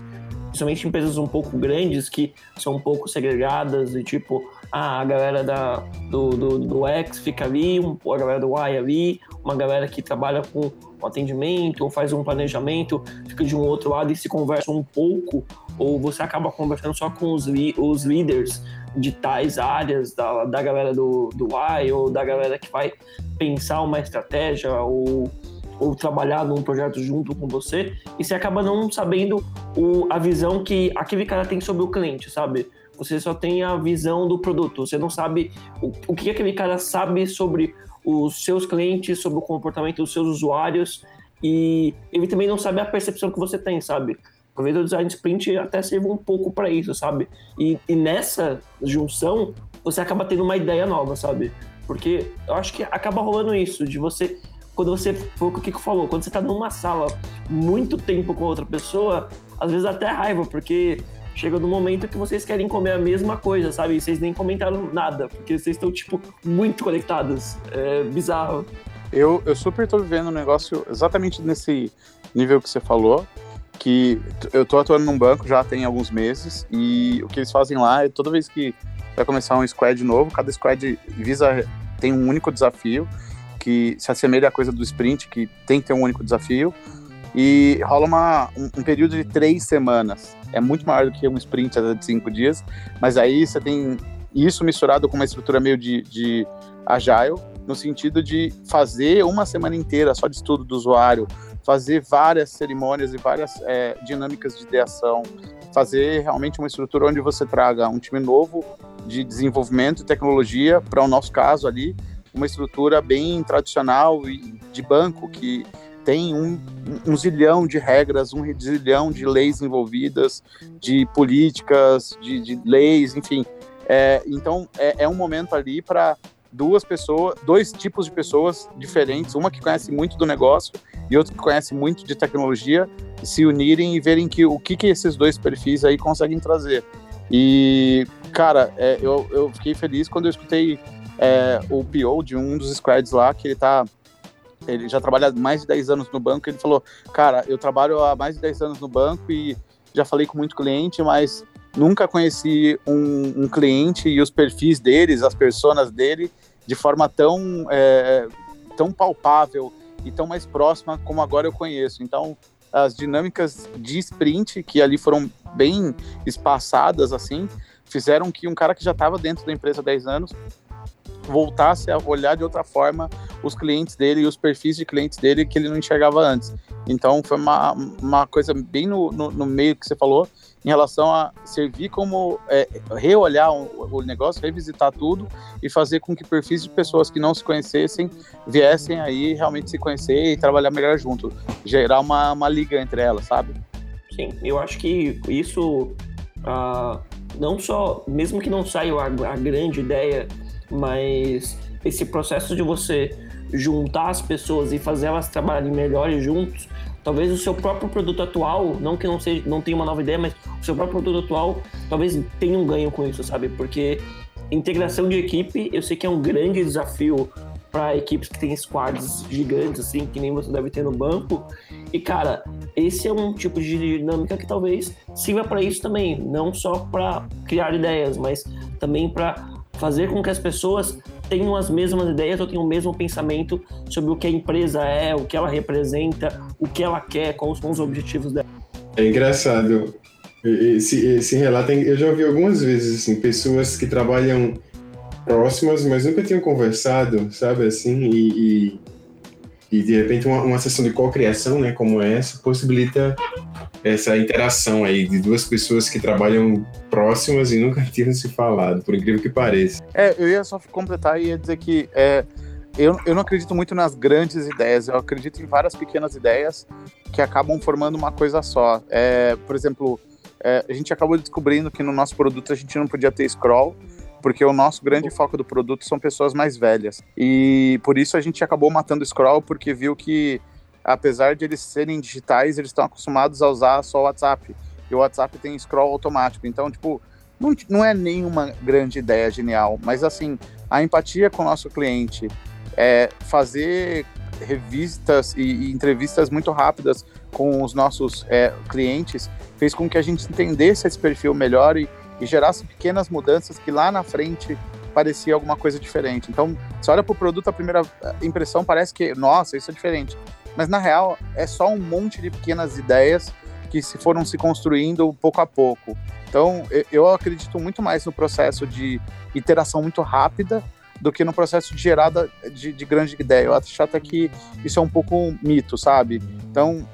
principalmente empresas um pouco grandes que são um pouco segregadas e tipo, ah, a galera da, do, do, do X fica ali, a galera do Y ali, uma galera que trabalha com atendimento ou faz um planejamento fica de um outro lado e se conversa um pouco ou você acaba conversando só com os, os líderes de tais áreas, da, da galera do, do Y, ou da galera que vai pensar uma estratégia, ou, ou trabalhar num projeto junto com você, e você acaba não sabendo o, a visão que aquele cara tem sobre o cliente, sabe? Você só tem a visão do produto, você não sabe o, o que aquele cara sabe sobre os seus clientes, sobre o comportamento dos seus usuários, e ele também não sabe a percepção que você tem, sabe? Talvez o design sprint até sirva um pouco para isso, sabe? E, e, nessa junção, você acaba tendo uma ideia nova, sabe? Porque eu acho que acaba rolando isso, de você. Quando você. Foi o que o Kiko falou, quando você tá numa sala muito tempo com outra pessoa, às vezes até raiva, porque chega no momento que vocês querem comer a mesma coisa, sabe? E vocês nem comentaram nada, porque vocês estão, tipo, muito conectados. É bizarro. Eu, eu super tô vivendo um negócio exatamente nesse nível que você falou, que eu tô atuando num banco já tem alguns meses, e o que eles fazem lá é toda vez que vai começar um squad novo, cada squad visa, tem um único desafio, que se assemelha à coisa do sprint, que tem que ter um único desafio, e rola uma, um, um, período de três semanas. É muito maior do que um sprint de cinco dias, mas aí você tem isso misturado com uma estrutura meio de, de agile, no sentido de fazer uma semana inteira só de estudo do usuário, fazer várias cerimônias e várias é, dinâmicas de ideação, fazer realmente uma estrutura onde você traga um time novo de desenvolvimento e tecnologia, para o nosso caso ali, uma estrutura bem tradicional e de banco que tem um, um zilhão de regras, um zilhão de leis envolvidas, de políticas, de, de leis, enfim. É, então é, é um momento ali para duas pessoas, dois tipos de pessoas diferentes, uma que conhece muito do negócio e outra que conhece muito de tecnologia, se unirem e verem que o que, que esses dois perfis aí conseguem trazer. E, cara, é, eu, eu fiquei feliz quando eu escutei é, o PO de um dos squads lá, que ele tá. Ele já trabalha mais de 10 anos no banco. Ele falou: Cara, eu trabalho há mais de 10 anos no banco e já falei com muito cliente, mas nunca conheci um, um cliente e os perfis deles, as personas dele, de forma tão, é, tão palpável e tão mais próxima como agora eu conheço. Então, as dinâmicas de sprint, que ali foram bem espaçadas, assim, fizeram que um cara que já estava dentro da empresa há 10 anos voltasse a olhar de outra forma os clientes dele e os perfis de clientes dele que ele não enxergava antes. Então foi uma, uma coisa bem no, no, no meio que você falou, em relação a servir como é, reolhar o, o, negócio, revisitar tudo e fazer com que perfis de pessoas que não se conhecessem viessem aí realmente se conhecer e trabalhar melhor junto, gerar uma, uma liga entre elas, sabe? Sim, eu acho que isso uh, não só, mesmo que não saia a, a grande ideia, mas esse processo de você juntar as pessoas e fazer elas trabalharem melhor juntos talvez o seu próprio produto atual, não que não seja, não tenha uma nova ideia, mas o seu próprio produto atual talvez tenha um ganho com isso, sabe? Porque integração de equipe, eu sei que é um grande desafio para equipes que têm squads gigantes, assim, que nem você deve ter no banco. E, cara, esse é um tipo de dinâmica que talvez sirva para isso também, não só para criar ideias, mas também para fazer com que as pessoas tenham as mesmas ideias ou tenham o mesmo pensamento sobre o que a empresa é, o que ela representa, o que ela quer, quais são os objetivos dela. É engraçado. Esse, esse relato, eu já ouvi algumas vezes, assim, pessoas que trabalham próximas, mas nunca tinham conversado, sabe, assim, e, e, e de repente uma, uma sessão de co-criação, né, como essa, possibilita essa interação aí de duas pessoas que trabalham próximas e nunca (laughs) tinham se falado, por incrível que pareça. É, eu ia só completar e ia dizer que é, eu, eu não acredito muito nas grandes ideias, eu acredito em várias pequenas ideias que acabam formando uma coisa só. É, por exemplo, é, a gente acabou descobrindo que no nosso produto a gente não podia ter scroll, porque o nosso grande foco do produto são pessoas mais velhas. E por isso a gente acabou matando o scroll, porque viu que apesar de eles serem digitais, eles estão acostumados a usar só o WhatsApp. E o WhatsApp tem scroll automático. Então, tipo, não, não é nenhuma grande ideia genial, mas assim, a empatia com o nosso cliente, é fazer revistas e, e entrevistas muito rápidas com os nossos é, clientes fez com que a gente entendesse esse perfil melhor e, e gerasse pequenas mudanças que lá na frente parecia alguma coisa diferente. Então, você olha para o produto, a primeira impressão parece que, nossa, isso é diferente mas na real é só um monte de pequenas ideias que se foram se construindo pouco a pouco. Então, eu acredito muito mais no processo de iteração muito rápida do que no processo de gerada de, de grande ideia. Eu acho até que isso é um pouco um mito, sabe? Então,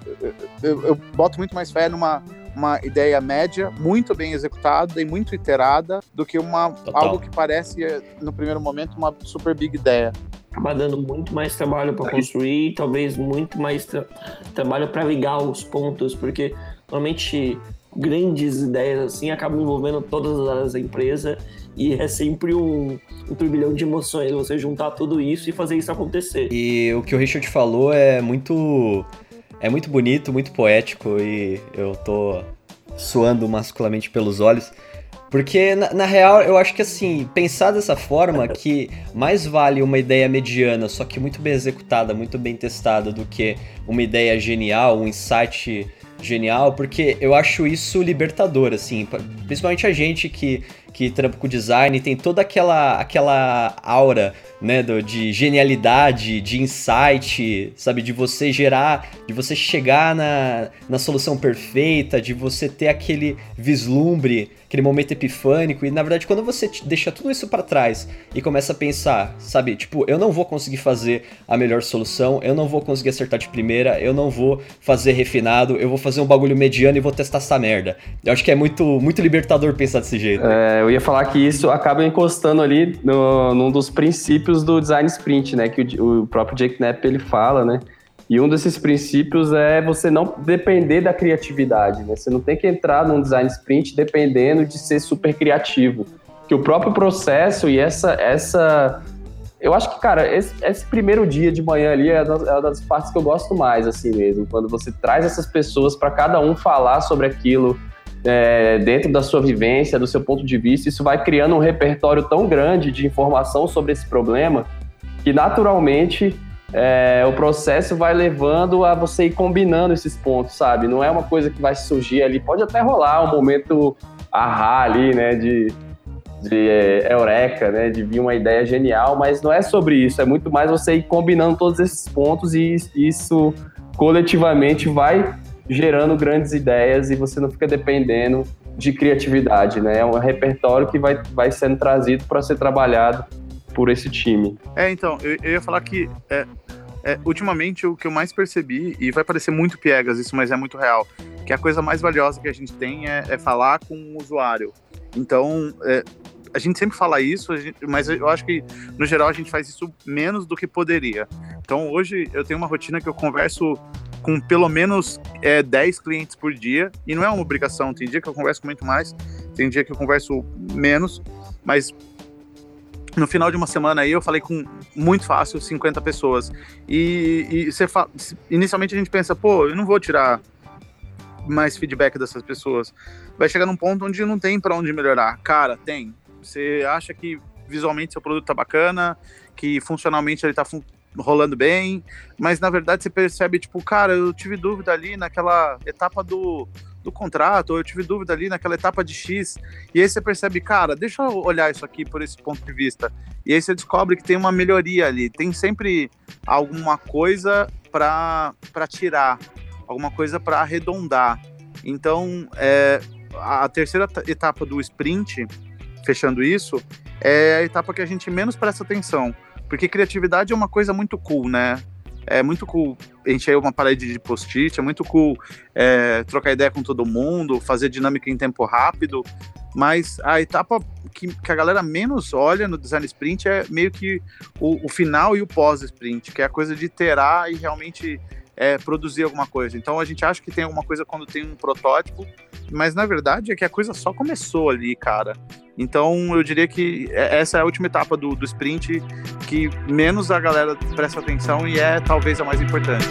eu, eu boto muito mais fé numa uma ideia média, muito bem executada e muito iterada, do que uma, algo que parece, no primeiro momento, uma super big ideia acaba dando muito mais trabalho para construir, e talvez muito mais tra trabalho para ligar os pontos, porque normalmente grandes ideias assim acabam envolvendo todas as áreas da empresa e é sempre um, um turbilhão de emoções você juntar tudo isso e fazer isso acontecer. E o que o Richard falou é muito é muito bonito, muito poético e eu tô suando masculamente pelos olhos. Porque, na, na, real, eu acho que assim, pensar dessa forma, que mais vale uma ideia mediana, só que muito bem executada, muito bem testada, do que uma ideia genial, um insight genial, porque eu acho isso libertador, assim, principalmente a gente que, que trampa com design, tem toda aquela, aquela aura, né, do, de genialidade, de insight, sabe, de você gerar, de você chegar na, na solução perfeita, de você ter aquele vislumbre aquele momento epifânico. E na verdade, quando você deixa tudo isso para trás e começa a pensar, sabe, tipo, eu não vou conseguir fazer a melhor solução, eu não vou conseguir acertar de primeira, eu não vou fazer refinado, eu vou fazer um bagulho mediano e vou testar essa merda. Eu acho que é muito, muito libertador pensar desse jeito. É, eu ia falar que isso acaba encostando ali no, num dos princípios do design sprint, né? Que o, o próprio Jake Knapp ele fala, né? E um desses princípios é você não depender da criatividade, né? Você não tem que entrar num design sprint dependendo de ser super criativo. Que o próprio processo e essa essa eu acho que, cara, esse, esse primeiro dia de manhã ali é uma, das, é das partes que eu gosto mais, assim mesmo. Quando você traz essas pessoas para cada um falar sobre aquilo é, dentro da sua vivência, do seu ponto de vista, isso vai criando um repertório tão grande de informação sobre esse problema que naturalmente é, o processo vai levando a você ir combinando esses pontos, sabe? Não é uma coisa que vai surgir ali. Pode até rolar um momento ahá ali, né? De, de é, eureka, né? De vir uma ideia genial, mas não é sobre isso. É muito mais você ir combinando todos esses pontos e isso coletivamente vai gerando grandes ideias e você não fica dependendo de criatividade, né? É um repertório que vai, vai sendo trazido para ser trabalhado por esse time. É, então, eu, eu ia falar que é, é, ultimamente o que eu mais percebi, e vai parecer muito piegas isso, mas é muito real, que a coisa mais valiosa que a gente tem é, é falar com o usuário. Então, é, a gente sempre fala isso, gente, mas eu acho que, no geral, a gente faz isso menos do que poderia. Então, hoje, eu tenho uma rotina que eu converso com pelo menos é, 10 clientes por dia, e não é uma obrigação, tem dia que eu converso muito mais, tem dia que eu converso menos, mas no final de uma semana aí eu falei com muito fácil 50 pessoas. E, e fala, inicialmente a gente pensa, pô, eu não vou tirar mais feedback dessas pessoas. Vai chegar num ponto onde não tem para onde melhorar. Cara, tem. Você acha que visualmente seu produto tá bacana, que funcionalmente ele tá fun rolando bem, mas na verdade você percebe, tipo, cara, eu tive dúvida ali naquela etapa do do contrato, ou eu tive dúvida ali naquela etapa de X, e aí você percebe, cara, deixa eu olhar isso aqui por esse ponto de vista. E aí você descobre que tem uma melhoria ali, tem sempre alguma coisa para tirar, alguma coisa para arredondar. Então, é, a terceira etapa do sprint, fechando isso, é a etapa que a gente menos presta atenção. Porque criatividade é uma coisa muito cool, né? É muito cool encher uma parede de post-it, é muito cool é, trocar ideia com todo mundo, fazer dinâmica em tempo rápido, mas a etapa que, que, a galera menos olha no design sprint é meio que o, o final e o pós-sprint, que é a coisa de iterar e realmente é, produzir alguma coisa. Então a gente acha que tem alguma coisa quando tem um protótipo, mas na verdade é que a coisa só começou ali, cara. Então eu diria que é, essa é a última etapa do, do sprint que menos a galera presta atenção e é talvez a mais importante.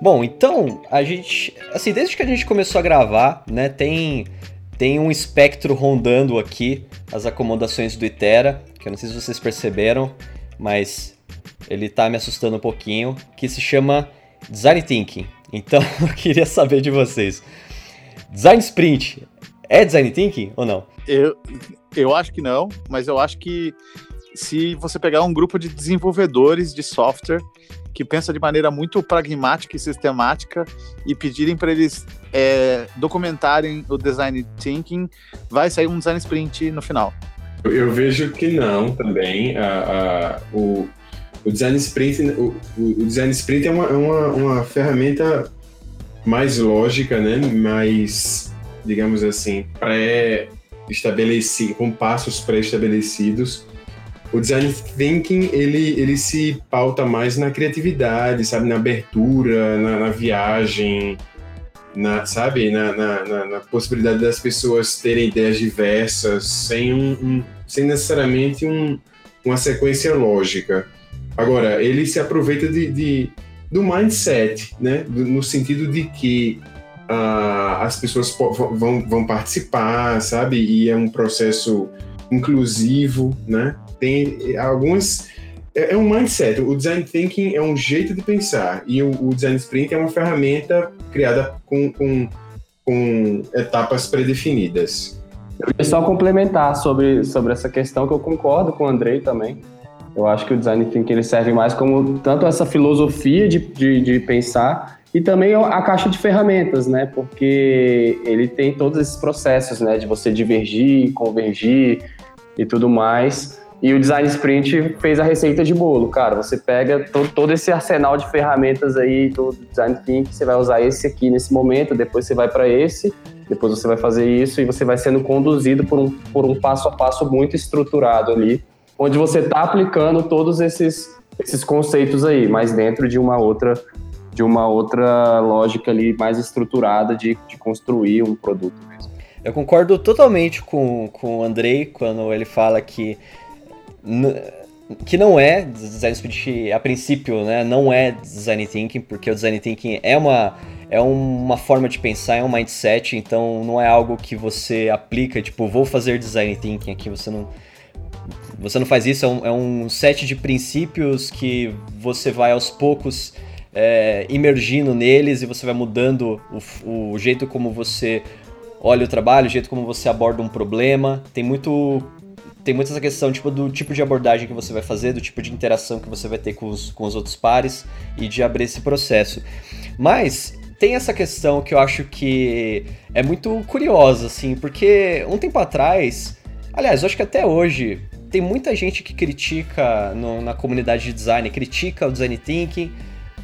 Bom, então, a gente. Assim, desde que a gente começou a gravar, né, tem, tem um espectro rondando aqui as acomodações do Itera, que eu não sei se vocês perceberam, mas ele tá me assustando um pouquinho, que se chama Design Thinking. Então, (laughs) eu queria saber de vocês. Design Sprint é Design Thinking ou não? Eu, eu acho que não, mas eu acho que se você pegar um grupo de desenvolvedores de software que pensa de maneira muito pragmática e sistemática e pedirem para eles é, documentarem o design thinking, vai sair um design sprint no final. Eu vejo que não também. o, o design sprint, o, o design sprint é uma, é uma, uma ferramenta mais lógica, né? Mais, digamos assim, pré estabelecido, com passos pré-estabelecidos. O design thinking ele, ele se pauta mais na criatividade, sabe, na abertura, na, na viagem, na, sabe, na, na, na, possibilidade das pessoas terem ideias diversas, sem, um, um sem necessariamente um, uma sequência lógica. Agora, ele se aproveita de, de do mindset, né, no sentido de que uh, as pessoas vão, vão participar, sabe, e é um processo inclusivo, né, tem algumas é, é um mindset. O design thinking é um jeito de pensar e o, o design sprint é uma ferramenta criada com, com, com etapas predefinidas. Eu só complementar sobre, sobre essa questão que eu concordo com o Andrei também. Eu acho que o design thinking ele serve mais como tanto essa filosofia de, de, de pensar e também a caixa de ferramentas, né? Porque ele tem todos esses processos, né? De você divergir, convergir e tudo mais. E o Design Sprint fez a receita de bolo, cara. Você pega todo, todo esse arsenal de ferramentas aí do Design Thinking, você vai usar esse aqui nesse momento, depois você vai para esse, depois você vai fazer isso e você vai sendo conduzido por um, por um passo a passo muito estruturado ali, onde você está aplicando todos esses, esses conceitos aí, mas dentro de uma outra de uma outra lógica ali mais estruturada de, de construir um produto mesmo. Eu concordo totalmente com, com o Andrei quando ele fala que que não é design sprint a princípio, né? Não é design thinking, porque o design thinking é uma é uma forma de pensar, é um mindset, então não é algo que você aplica, tipo, vou fazer design thinking aqui, você não você não faz isso, é um, é um set de princípios que você vai aos poucos é, imergindo neles e você vai mudando o, o jeito como você olha o trabalho, o jeito como você aborda um problema. Tem muito tem muito essa questão tipo, do tipo de abordagem que você vai fazer, do tipo de interação que você vai ter com os, com os outros pares e de abrir esse processo. Mas tem essa questão que eu acho que é muito curiosa, assim, porque um tempo atrás, aliás, eu acho que até hoje, tem muita gente que critica no, na comunidade de design, critica o design thinking,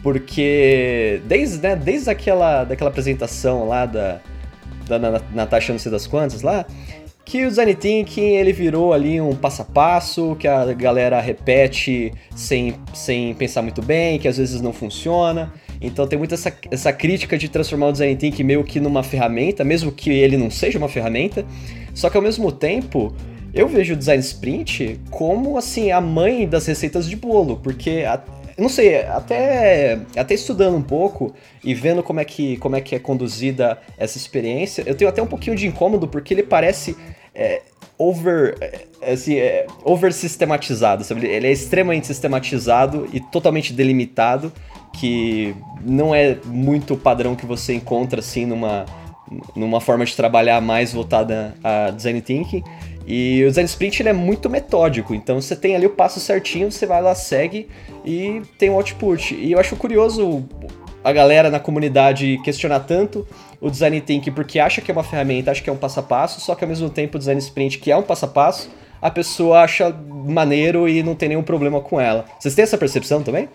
porque desde, né, desde aquela, daquela apresentação lá da, da Natasha não sei das quantas lá, que o design thinking ele virou ali um passo a passo, que a galera repete sem, sem pensar muito bem, que às vezes não funciona. Então tem muita essa, essa crítica de transformar o design thinking meio que numa ferramenta, mesmo que ele não seja uma ferramenta. Só que ao mesmo tempo, eu vejo o design sprint como assim a mãe das receitas de bolo, porque a, não sei, até, até estudando um pouco e vendo como é, que, como é que é conduzida essa experiência, eu tenho até um pouquinho de incômodo, porque ele parece é, over, é, assim, é, over sistematizado, sabe? Ele é extremamente sistematizado e totalmente delimitado, que não é muito padrão que você encontra assim numa, numa forma de trabalhar mais voltada a design thinking. E o design sprint ele é muito metódico, então você tem ali o passo certinho, você vai lá, segue e tem um output. E eu acho curioso a galera na comunidade questionar tanto o design thinking porque acha que é uma ferramenta, acha que é um passo a passo, só que ao mesmo tempo o design sprint, que é um passo a passo, a pessoa acha maneiro e não tem nenhum problema com ela. Vocês têm essa percepção também?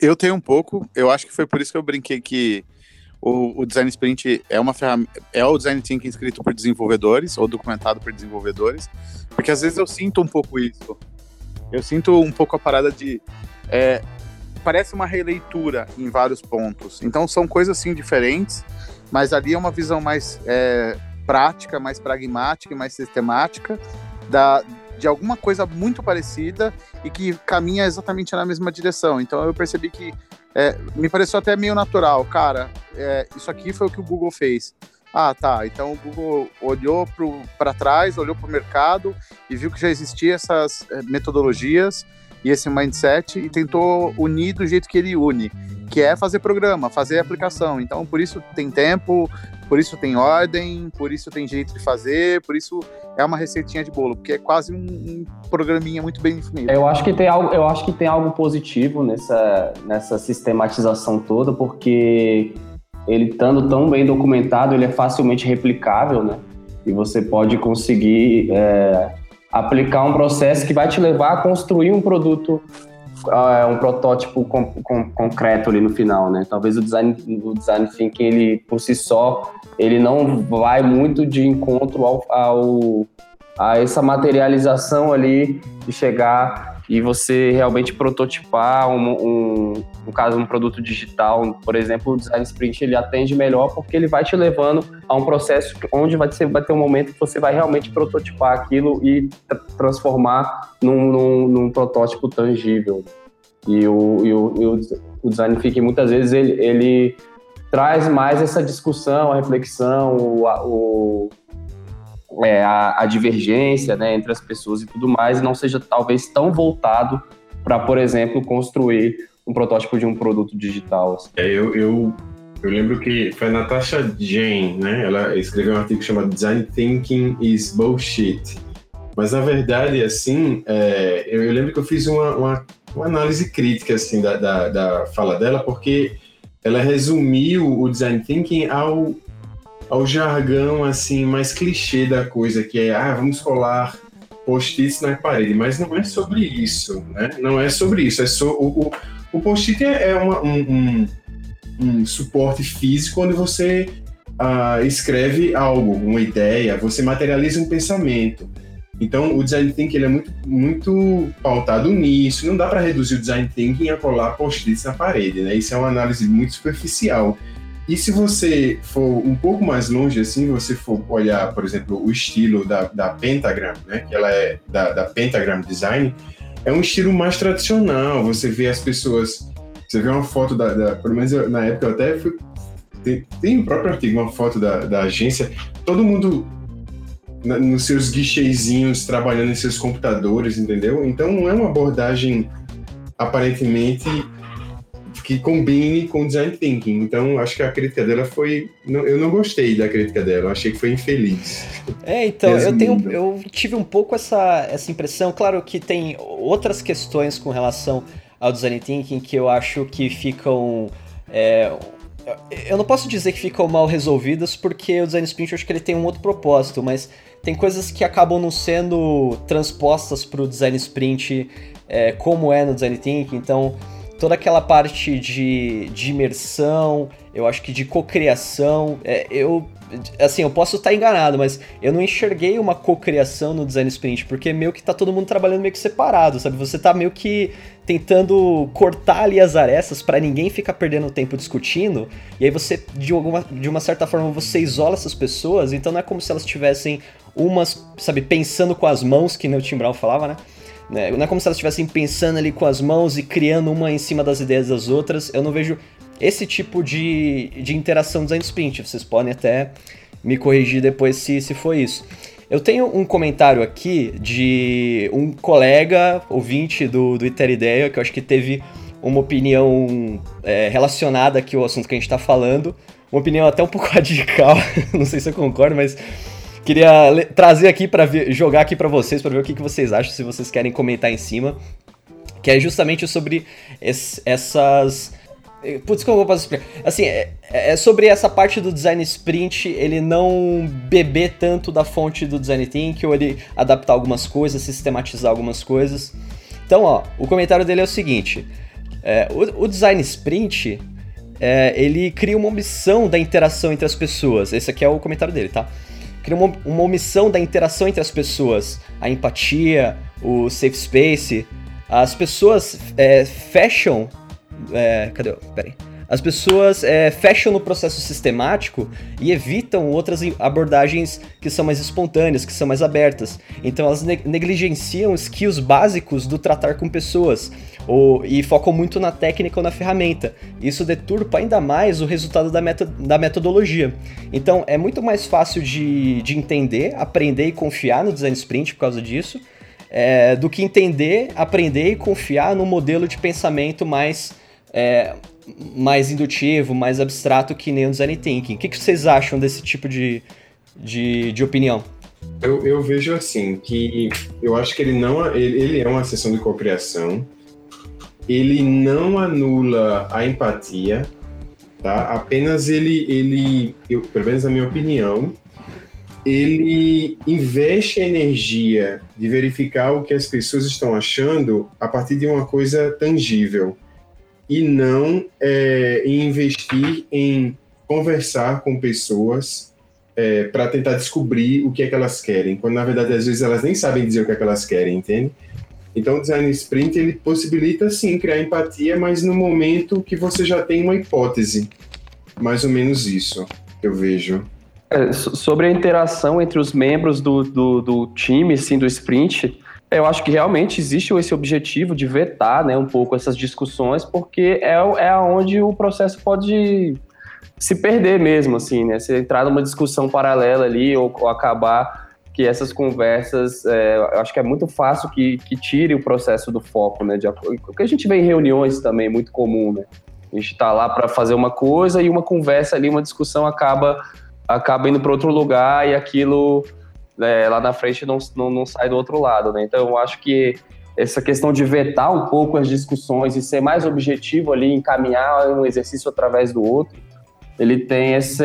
Eu tenho um pouco. Eu acho que foi por isso que eu brinquei que o, o, design sprint é uma ferramenta, é o design thinking escrito por desenvolvedores ou documentado por desenvolvedores, porque às vezes eu sinto um pouco isso. Eu sinto um pouco a parada de é, parece uma releitura em vários pontos. Então são coisas assim diferentes, mas ali é uma visão mais é, prática, mais pragmática, mais sistemática da de alguma coisa muito parecida e que caminha exatamente na mesma direção. Então eu percebi que é, me pareceu até meio natural, cara. É, isso aqui foi o que o Google fez. Ah, tá. Então o Google olhou para trás, olhou para o mercado e viu que já existiam essas é, metodologias e esse mindset e tentou unir do jeito que ele une, que é fazer programa, fazer aplicação. Então, por isso tem tempo, por isso tem ordem, por isso tem jeito de fazer, por isso é uma receitinha de bolo, porque é quase um, um programinha muito bem definido. Eu acho que tem algo, eu acho que tem algo positivo nessa, nessa sistematização toda, porque ele estando tão bem documentado, ele é facilmente replicável, né? E você pode conseguir é, aplicar um processo que vai te levar a construir um produto uh, um protótipo com, com, concreto ali no final, né? Talvez o design, o design thinking, ele por si só, ele não vai muito de encontro ao, ao a essa materialização ali de chegar e você realmente prototipar um, um, no caso um produto digital, por exemplo, o design sprint ele atende melhor porque ele vai te levando a um processo onde vai ter, vai ter um momento que você vai realmente prototipar aquilo e transformar num, num, num, protótipo tangível. E o, e o, e o, o design thinking muitas vezes ele, ele traz mais essa discussão, a reflexão, o, o é, a, a, divergência né, entre as pessoas e tudo mais, e não seja talvez tão voltado para, por exemplo, construir um protótipo de um produto digital. Assim. É, eu, eu, eu lembro que foi a Natasha Jane, né? Ela escreveu um artigo chamado Design Thinking is Bullshit. Mas, na verdade, assim, é, eu, eu, lembro que eu fiz uma, uma, uma análise crítica, assim, da, da, da fala dela, porque ela resumiu o Design Thinking ao ao jargão assim mais clichê da coisa, que é ah, vamos colar post-its na parede, mas não é sobre isso, né? Não é sobre isso, é so, o, o, o post-it é uma, um, um, um, suporte físico onde você uh, escreve algo, uma ideia, você materializa um pensamento. Então, o design thinking ele é muito, muito pautado nisso. Não dá para reduzir o design thinking a colar post-its na parede, né? Isso é uma análise muito superficial. E se você for um pouco mais longe, assim, você for olhar, por exemplo, o estilo da, da Pentagram, né, que ela é da, da Pentagram Design, é um estilo mais tradicional. Você vê as pessoas, você vê uma foto da, da pelo menos eu, na época eu até fui, tem, tem o próprio artigo, uma foto da, da agência, todo mundo na, nos seus guichezinhos, trabalhando em seus computadores, entendeu? Então não é uma abordagem aparentemente que combine com design thinking. Então, acho que a crítica dela foi. eu não gostei da crítica dela, achei que foi infeliz. É, então, eu, tenho, eu tive um pouco essa, essa impressão. Claro que tem outras questões com relação ao design thinking que eu acho que ficam. É, eu não posso dizer que ficam mal resolvidas, porque o design sprint eu acho que ele tem um outro propósito, mas tem coisas que acabam não sendo transpostas para o design sprint é, como é no design thinking. Então, toda aquela parte de, de imersão, eu acho que de cocriação, é, eu assim, eu posso estar enganado, mas eu não enxerguei uma cocriação no design sprint, porque meio que tá todo mundo trabalhando meio que separado, sabe? Você tá meio que tentando cortar ali as arestas para ninguém ficar perdendo tempo discutindo, e aí você de alguma de uma certa forma você isola essas pessoas, então não é como se elas tivessem umas, sabe, pensando com as mãos, que nem o Tim Brown falava, né? Né? Não é como se elas estivessem pensando ali com as mãos e criando uma em cima das ideias das outras. Eu não vejo esse tipo de, de interação design sprint. Vocês podem até me corrigir depois se, se for isso. Eu tenho um comentário aqui de um colega ouvinte do, do Iter Ideia, que eu acho que teve uma opinião é, relacionada aqui ao assunto que a gente está falando. Uma opinião até um pouco (laughs) radical, não sei se eu concordo, mas Queria trazer aqui para jogar aqui para vocês, para ver o que, que vocês acham, se vocês querem comentar em cima. Que é justamente sobre essas. Putz, como eu posso explicar? Assim, é, é, sobre essa parte do design sprint, ele não beber tanto da fonte do design thinking, ou ele adaptar algumas coisas, sistematizar algumas coisas. Então, ó, o comentário dele é o seguinte: é, o, o, design sprint é, ele cria uma omissão da interação entre as pessoas. Esse aqui é o comentário dele, tá? Cria uma, uma omissão da interação entre as pessoas, a empatia, o safe space. As pessoas é, fecham. É, cadê? Peraí. As pessoas é, fecham no processo sistemático e evitam outras abordagens que são mais espontâneas, que são mais abertas. Então elas negligenciam skills básicos do tratar com pessoas ou, e focam muito na técnica ou na ferramenta. Isso deturpa ainda mais o resultado da, da metodologia. Então é muito mais fácil de, de entender, aprender e confiar no design sprint por causa disso. É, do que entender, aprender e confiar no modelo de pensamento mais é, mais indutivo, mais abstrato que nem o design thinking. O que, que vocês acham desse tipo de, de, de opinião? Eu, eu, vejo assim, que eu acho que ele não ele, ele é uma sessão de cocriação, ele não anula a empatia, tá? Apenas ele, ele eu, pelo menos na minha opinião, ele investe energia de verificar o que as pessoas estão achando a partir de uma coisa tangível e não é, investir em conversar com pessoas é, para tentar descobrir o que é que elas querem, quando na verdade às vezes elas nem sabem dizer o que é que elas querem, entende? Então o design sprint ele possibilita sim criar empatia, mas no momento que você já tem uma hipótese, mais ou menos isso eu vejo. É, sobre a interação entre os membros do, do, do, time, sim, do sprint, eu acho que realmente existe esse objetivo de vetar né, um pouco essas discussões, porque é, é onde o processo pode se perder mesmo, assim, né? Se entrar numa discussão paralela ali ou, ou acabar que essas conversas, é, eu acho que é muito fácil que, que tire o processo do foco, né? De, o que a gente vê em reuniões também, muito comum, né? A gente está lá para fazer uma coisa e uma conversa ali, uma discussão acaba, acaba indo para outro lugar e aquilo né, lá na frente não, não, não, sai do outro lado, né? Então eu acho que essa questão de vetar um pouco as discussões e ser mais objetivo ali, encaminhar um exercício através do outro, ele tem esse,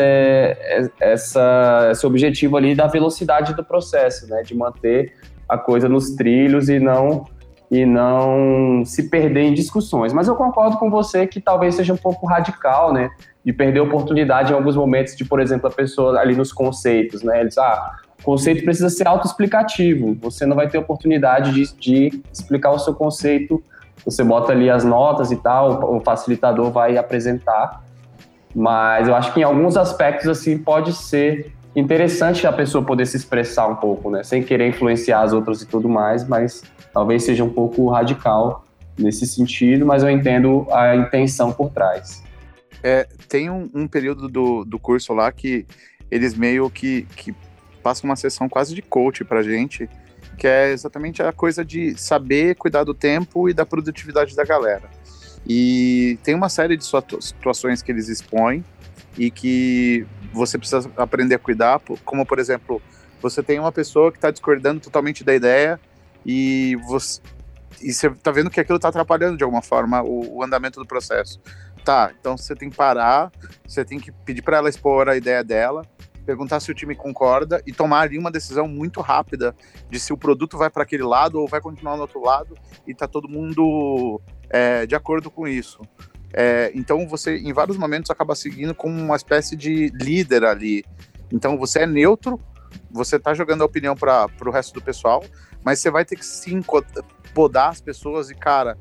essa, esse objetivo ali da velocidade do processo, né? De manter a coisa nos trilhos e não e não se perder em discussões. Mas eu concordo com você que talvez seja um pouco radical, né? De perder oportunidade em alguns momentos de, por exemplo, a pessoa ali nos conceitos, né? Eles, ah, o conceito precisa ser autoexplicativo. Você não vai ter oportunidade de, de explicar o seu conceito. Você bota ali as notas e tal, o facilitador vai apresentar. Mas eu acho que em alguns aspectos, assim, pode ser interessante a pessoa poder se expressar um pouco, né? Sem querer influenciar as outras e tudo mais, mas talvez seja um pouco radical nesse sentido, mas eu entendo a intenção por trás. É, tem um, um, período do, do curso lá que eles meio que, que passam uma sessão quase de coach pra gente, que é exatamente a coisa de saber cuidar do tempo e da produtividade da galera. E tem uma série de situações que eles expõem e que você precisa aprender a cuidar, como por exemplo, você tem uma pessoa que está discordando totalmente da ideia e você e você tá vendo que aquilo tá atrapalhando de alguma forma o, o, andamento do processo. Tá, então você tem que parar, você tem que pedir para ela expor a ideia dela, perguntar se o time concorda e tomar ali uma decisão muito rápida de se o produto vai para aquele lado ou vai continuar no outro lado e tá todo mundo é, de acordo com isso. É, então você, em vários momentos, acaba seguindo como uma espécie de líder ali. Então você é neutro, você tá jogando a opinião para o resto do pessoal, mas você vai ter que sim podar as pessoas e, cara,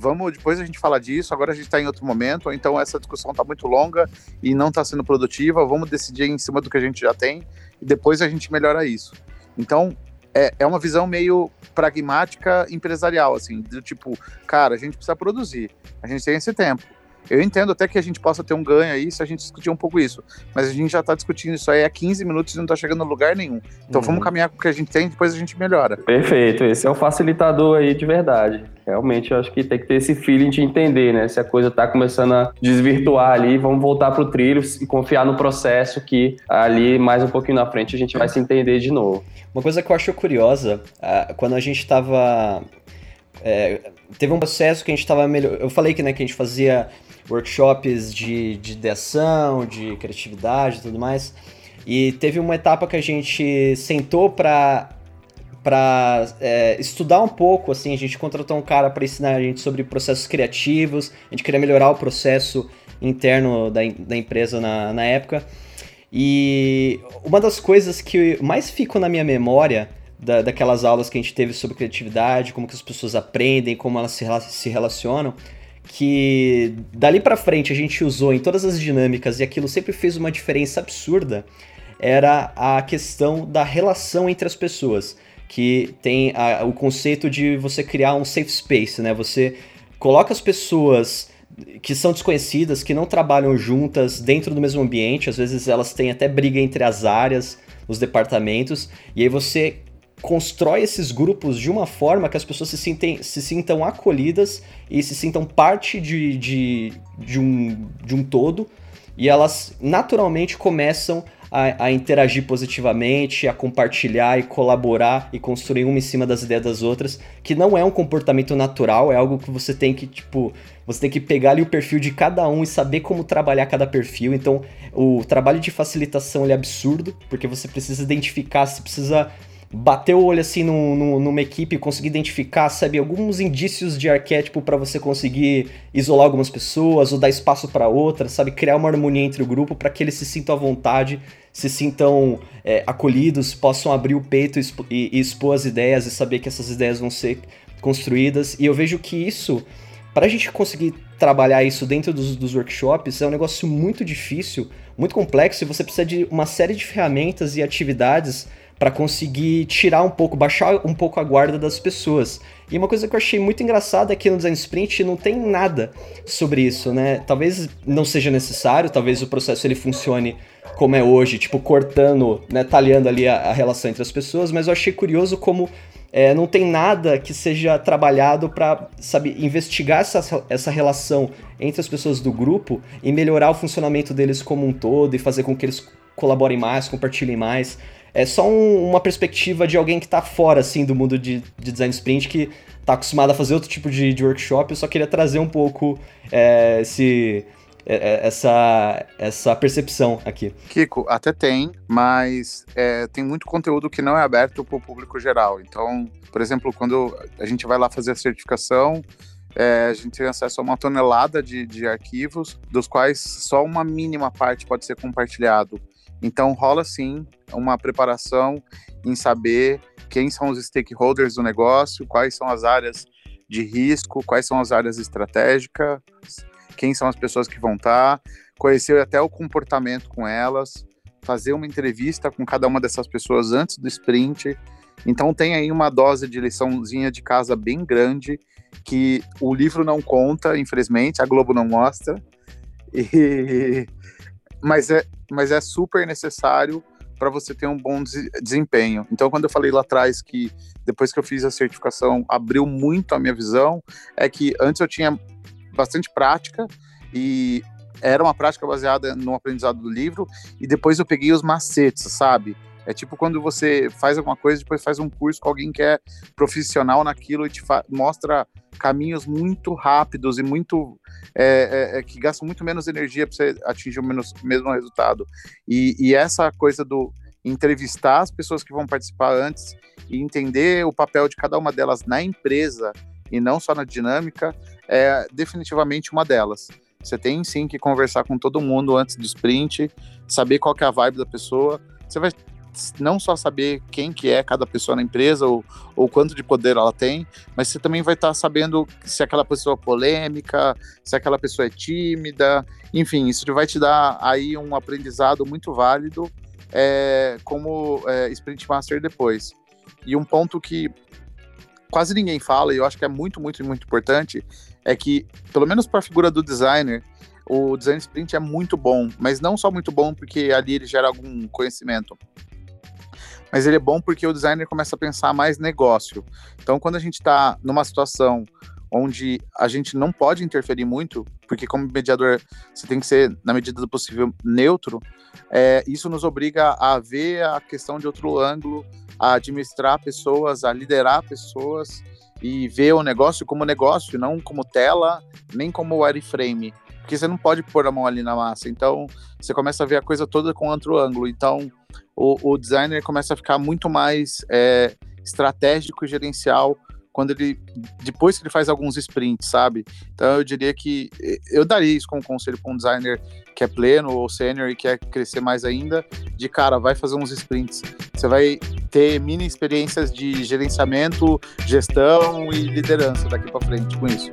vamos, depois a gente fala disso, agora a gente está em outro momento, então essa discussão está muito longa e não está sendo produtiva, vamos decidir em cima do que a gente já tem e depois a gente melhora isso. Então, é, é uma visão meio pragmática empresarial, assim, do tipo, cara, a gente precisa produzir, a gente tem esse tempo eu entendo até que a gente possa ter um ganho aí se a gente discutir um pouco isso, mas a gente já está discutindo isso aí há 15 minutos e não está chegando a lugar nenhum. Então uhum. vamos caminhar com o que a gente tem e depois a gente melhora. Perfeito, esse é o facilitador aí de verdade. Realmente eu acho que tem que ter esse feeling de entender, né? Se a coisa está começando a desvirtuar ali, vamos voltar para o trilho e confiar no processo que ali mais um pouquinho na frente a gente vai se entender de novo. Uma coisa que eu acho curiosa, ah, quando a gente estava é, teve um processo que a gente estava melhor. Eu falei que, né, que a gente fazia workshops de, de ideação, de criatividade e tudo mais. E teve uma etapa que a gente sentou para para é, estudar um pouco, assim, a gente contratou um cara para ensinar a gente sobre processos criativos, a gente queria melhorar o processo interno da, da empresa na, na época. E uma das coisas que mais ficou na minha memória da, daquelas aulas que a gente teve sobre criatividade, como que as pessoas aprendem, como elas se, se relacionam, que dali para frente a gente usou em todas as dinâmicas e aquilo sempre fez uma diferença absurda, era a questão da relação entre as pessoas, que tem a, o conceito de você criar um safe space, né? Você coloca as pessoas que são desconhecidas, que não trabalham juntas dentro do mesmo ambiente, às vezes elas têm até briga entre as áreas, os departamentos, e aí você constrói esses grupos de uma forma que as pessoas se, sintem, se sintam acolhidas e se sintam parte de, de, de, um, de um todo e elas naturalmente começam a, a, interagir positivamente, a compartilhar e colaborar e construir uma em cima das ideias das outras, que não é um comportamento natural, é algo que você tem que, tipo, você tem que pegar ali o perfil de cada um e saber como trabalhar cada perfil. Então, o trabalho de facilitação é absurdo, porque você precisa identificar, você precisa bater o olho assim no, no, numa equipe, conseguir identificar, sabe, alguns indícios de arquétipo para você conseguir isolar algumas pessoas ou dar espaço para outras, sabe, criar uma harmonia entre o grupo para que eles se sintam à vontade, se sintam é, acolhidos, possam abrir o peito e, e, e expor as ideias e saber que essas ideias vão ser construídas. E eu vejo que isso, para a gente conseguir trabalhar isso dentro dos, dos workshops, é um negócio muito difícil, muito complexo e você precisa de uma série de ferramentas e atividades para conseguir tirar um pouco, baixar um pouco a guarda das pessoas. E uma coisa que eu achei muito engraçada é que no Design Sprint não tem nada sobre isso, né? Talvez não seja necessário, talvez o processo ele funcione como é hoje, tipo cortando, né, talhando ali a, a relação entre as pessoas, mas eu achei curioso como é, não tem nada que seja trabalhado para, investigar essa, essa relação entre as pessoas do grupo e melhorar o funcionamento deles como um todo e fazer com que eles colaborem mais, compartilhem mais é só um, uma perspectiva de alguém que está fora, assim, do mundo de, de, design sprint, que está acostumado a fazer outro tipo de, de workshop. Eu só queria trazer um pouco é, esse, é, é, essa, essa percepção aqui. Kiko, até tem, mas é, tem muito conteúdo que não é aberto para o público geral. Então, por exemplo, quando a gente vai lá fazer a certificação, é, a gente tem acesso a uma tonelada de, de arquivos, dos quais só uma mínima parte pode ser compartilhado. Então rola sim uma preparação em saber quem são os stakeholders do negócio, quais são as áreas de risco, quais são as áreas estratégicas, quem são as pessoas que vão estar, conhecer até o comportamento com elas, fazer uma entrevista com cada uma dessas pessoas antes do sprint. Então tem aí uma dose de liçãozinha de casa bem grande que o livro não conta, infelizmente, a Globo não mostra. (laughs) E mas é, mas é super necessário para você ter um bom desempenho. Então, quando eu falei lá atrás que depois que eu fiz a certificação abriu muito a minha visão, é que antes eu tinha bastante prática e era uma prática baseada no aprendizado do livro e depois eu peguei os macetes, sabe? É tipo quando você faz alguma coisa, depois faz um curso com alguém que é profissional naquilo e te mostra caminhos muito rápidos e muito é, é, é que gastam muito menos energia para você atingir o menos, mesmo resultado. E, e essa coisa do entrevistar as pessoas que vão participar antes e entender o papel de cada uma delas na empresa e não só na dinâmica é definitivamente uma delas. Você tem sim que conversar com todo mundo antes do sprint, saber qual é a vibe da pessoa. Você vai não só saber quem que é cada pessoa na empresa ou, ou quanto de poder ela tem, mas você também vai estar tá sabendo se aquela pessoa é polêmica, se aquela pessoa é tímida, enfim, isso vai te dar aí um aprendizado muito válido é, como é, Sprint Master depois. E um ponto que quase ninguém fala, e eu acho que é muito, muito, muito importante, é que, pelo menos para a figura do designer, o design sprint é muito bom, mas não só muito bom porque ali ele gera algum conhecimento, mas ele é bom porque o designer começa a pensar mais negócio. Então, quando a gente está numa situação onde a gente não pode interferir muito, porque como mediador você tem que ser, na medida do possível, neutro, é, isso nos obriga a ver a questão de outro ângulo, a administrar pessoas, a liderar pessoas e ver o negócio como negócio, não como tela, nem como wireframe. Porque você não pode pôr a mão ali na massa. Então, você começa a ver a coisa toda com outro ângulo. Então, o, o designer começa a ficar muito mais é, estratégico e gerencial quando ele depois que ele faz alguns sprints, sabe? Então eu diria que eu daria isso como conselho para um designer que é pleno ou sênior e quer crescer mais ainda, de cara, vai fazer uns sprints. Você vai ter mini experiências de gerenciamento, gestão e liderança daqui para frente com isso.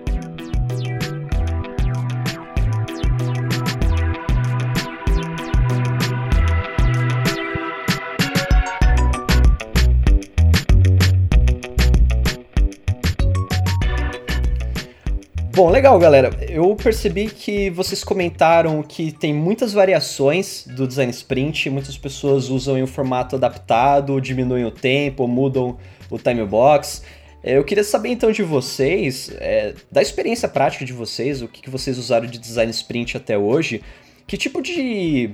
Bom, legal, galera. Eu percebi que vocês comentaram que tem muitas variações do design sprint, muitas pessoas usam em um formato adaptado, diminuem o tempo, mudam o time box. É, eu queria saber então de vocês, é, da experiência prática de vocês, o que, que vocês usaram de design sprint até hoje, que tipo de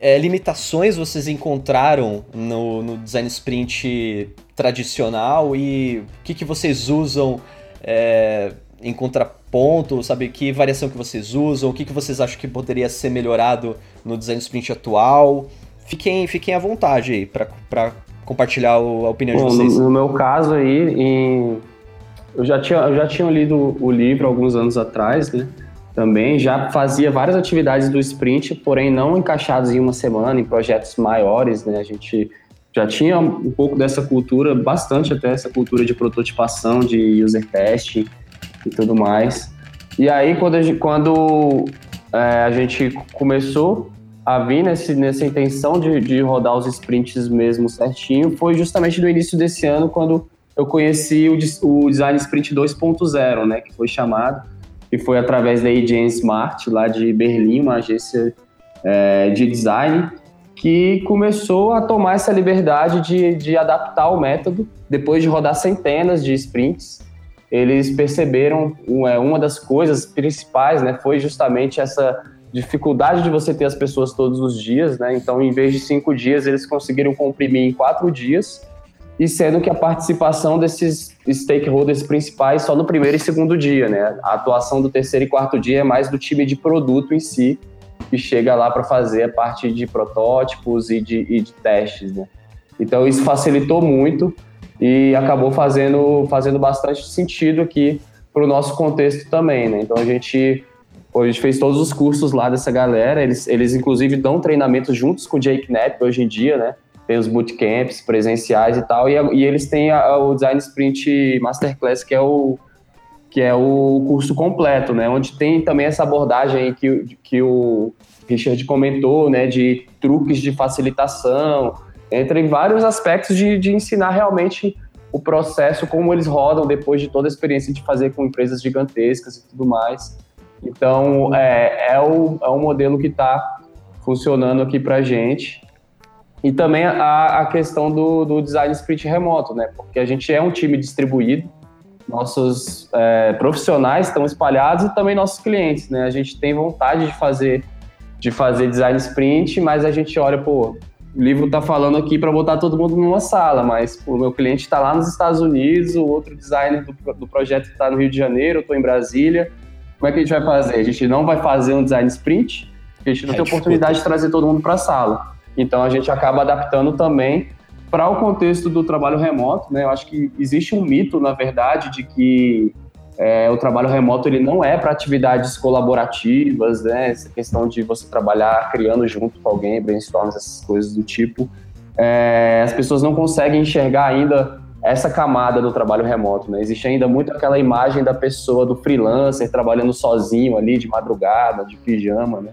é, limitações vocês encontraram no, no, design sprint tradicional e o que, que vocês usam é, em contraponto, sabe? Que variação que vocês usam, o que, que vocês acham que poderia ser melhorado no design sprint atual? Fiquem, fiquem à vontade aí para compartilhar a opinião Bom, de vocês. No, no meu caso aí, em... eu, já tinha, eu já tinha lido o livro alguns anos atrás, né? também já fazia várias atividades do sprint, porém não encaixadas em uma semana, em projetos maiores, né? A gente já tinha um pouco dessa cultura, bastante até essa cultura de prototipação, de user testing e tudo mais. E aí, quando a gente, quando, é, a gente começou a vir nesse, nessa intenção de, de rodar os sprints mesmo certinho, foi justamente no início desse ano, quando eu conheci o, o Design Sprint 2.0, né? Que foi chamado que foi através da AGN Smart, lá de Berlim, uma agência é, de design, que começou a tomar essa liberdade de, de adaptar o método. Depois de rodar centenas de sprints, eles perceberam é, uma das coisas principais, né, foi justamente essa dificuldade de você ter as pessoas todos os dias, né? Então, em vez de cinco dias, eles conseguiram comprimir em quatro dias e sendo que a participação desses stakeholders principais só no primeiro e segundo dia, né? A atuação do terceiro e quarto dia é mais do time de produto em si, que chega lá para fazer a parte de protótipos e de, e de testes, né? Então isso facilitou muito e acabou fazendo, fazendo bastante sentido aqui para o nosso contexto também, né? Então a gente, a gente fez todos os cursos lá dessa galera, eles, eles inclusive dão treinamento juntos com o Jake Knapp hoje em dia, né? tem os bootcamps presenciais e tal, e, e eles têm a, a, o Design Sprint Masterclass, que é o que é o curso completo, né, onde tem também essa abordagem que, que o Richard comentou, né, de truques de facilitação, entre vários aspectos de, de ensinar realmente o processo, como eles rodam depois de toda a experiência de fazer com empresas gigantescas e tudo mais. Então, é, é, o, é o modelo que está funcionando aqui para a gente. E também a, a questão do, do, design sprint remoto, né? Porque a gente é um time distribuído, nossos é, profissionais estão espalhados e também nossos clientes, né? A gente tem vontade de fazer de fazer design sprint, mas a gente olha, pô, o livro está falando aqui para botar todo mundo numa sala, mas o meu cliente está lá nos Estados Unidos, o outro designer do, do projeto está no Rio de Janeiro, eu estou em Brasília. Como é que a gente vai fazer? A gente não vai fazer um design sprint, porque a gente não é tem oportunidade de trazer todo mundo para a sala. Então a gente acaba adaptando também para o contexto do trabalho remoto, né? Eu acho que existe um mito, na verdade, de que é, o trabalho remoto ele não é para atividades colaborativas, né? Essa questão de você trabalhar criando junto com alguém, brainstorms, essas coisas do tipo. É, as pessoas não conseguem enxergar ainda essa camada do trabalho remoto, né? Existe ainda muito aquela imagem da pessoa, do freelancer, trabalhando sozinho ali, de madrugada, de pijama, né?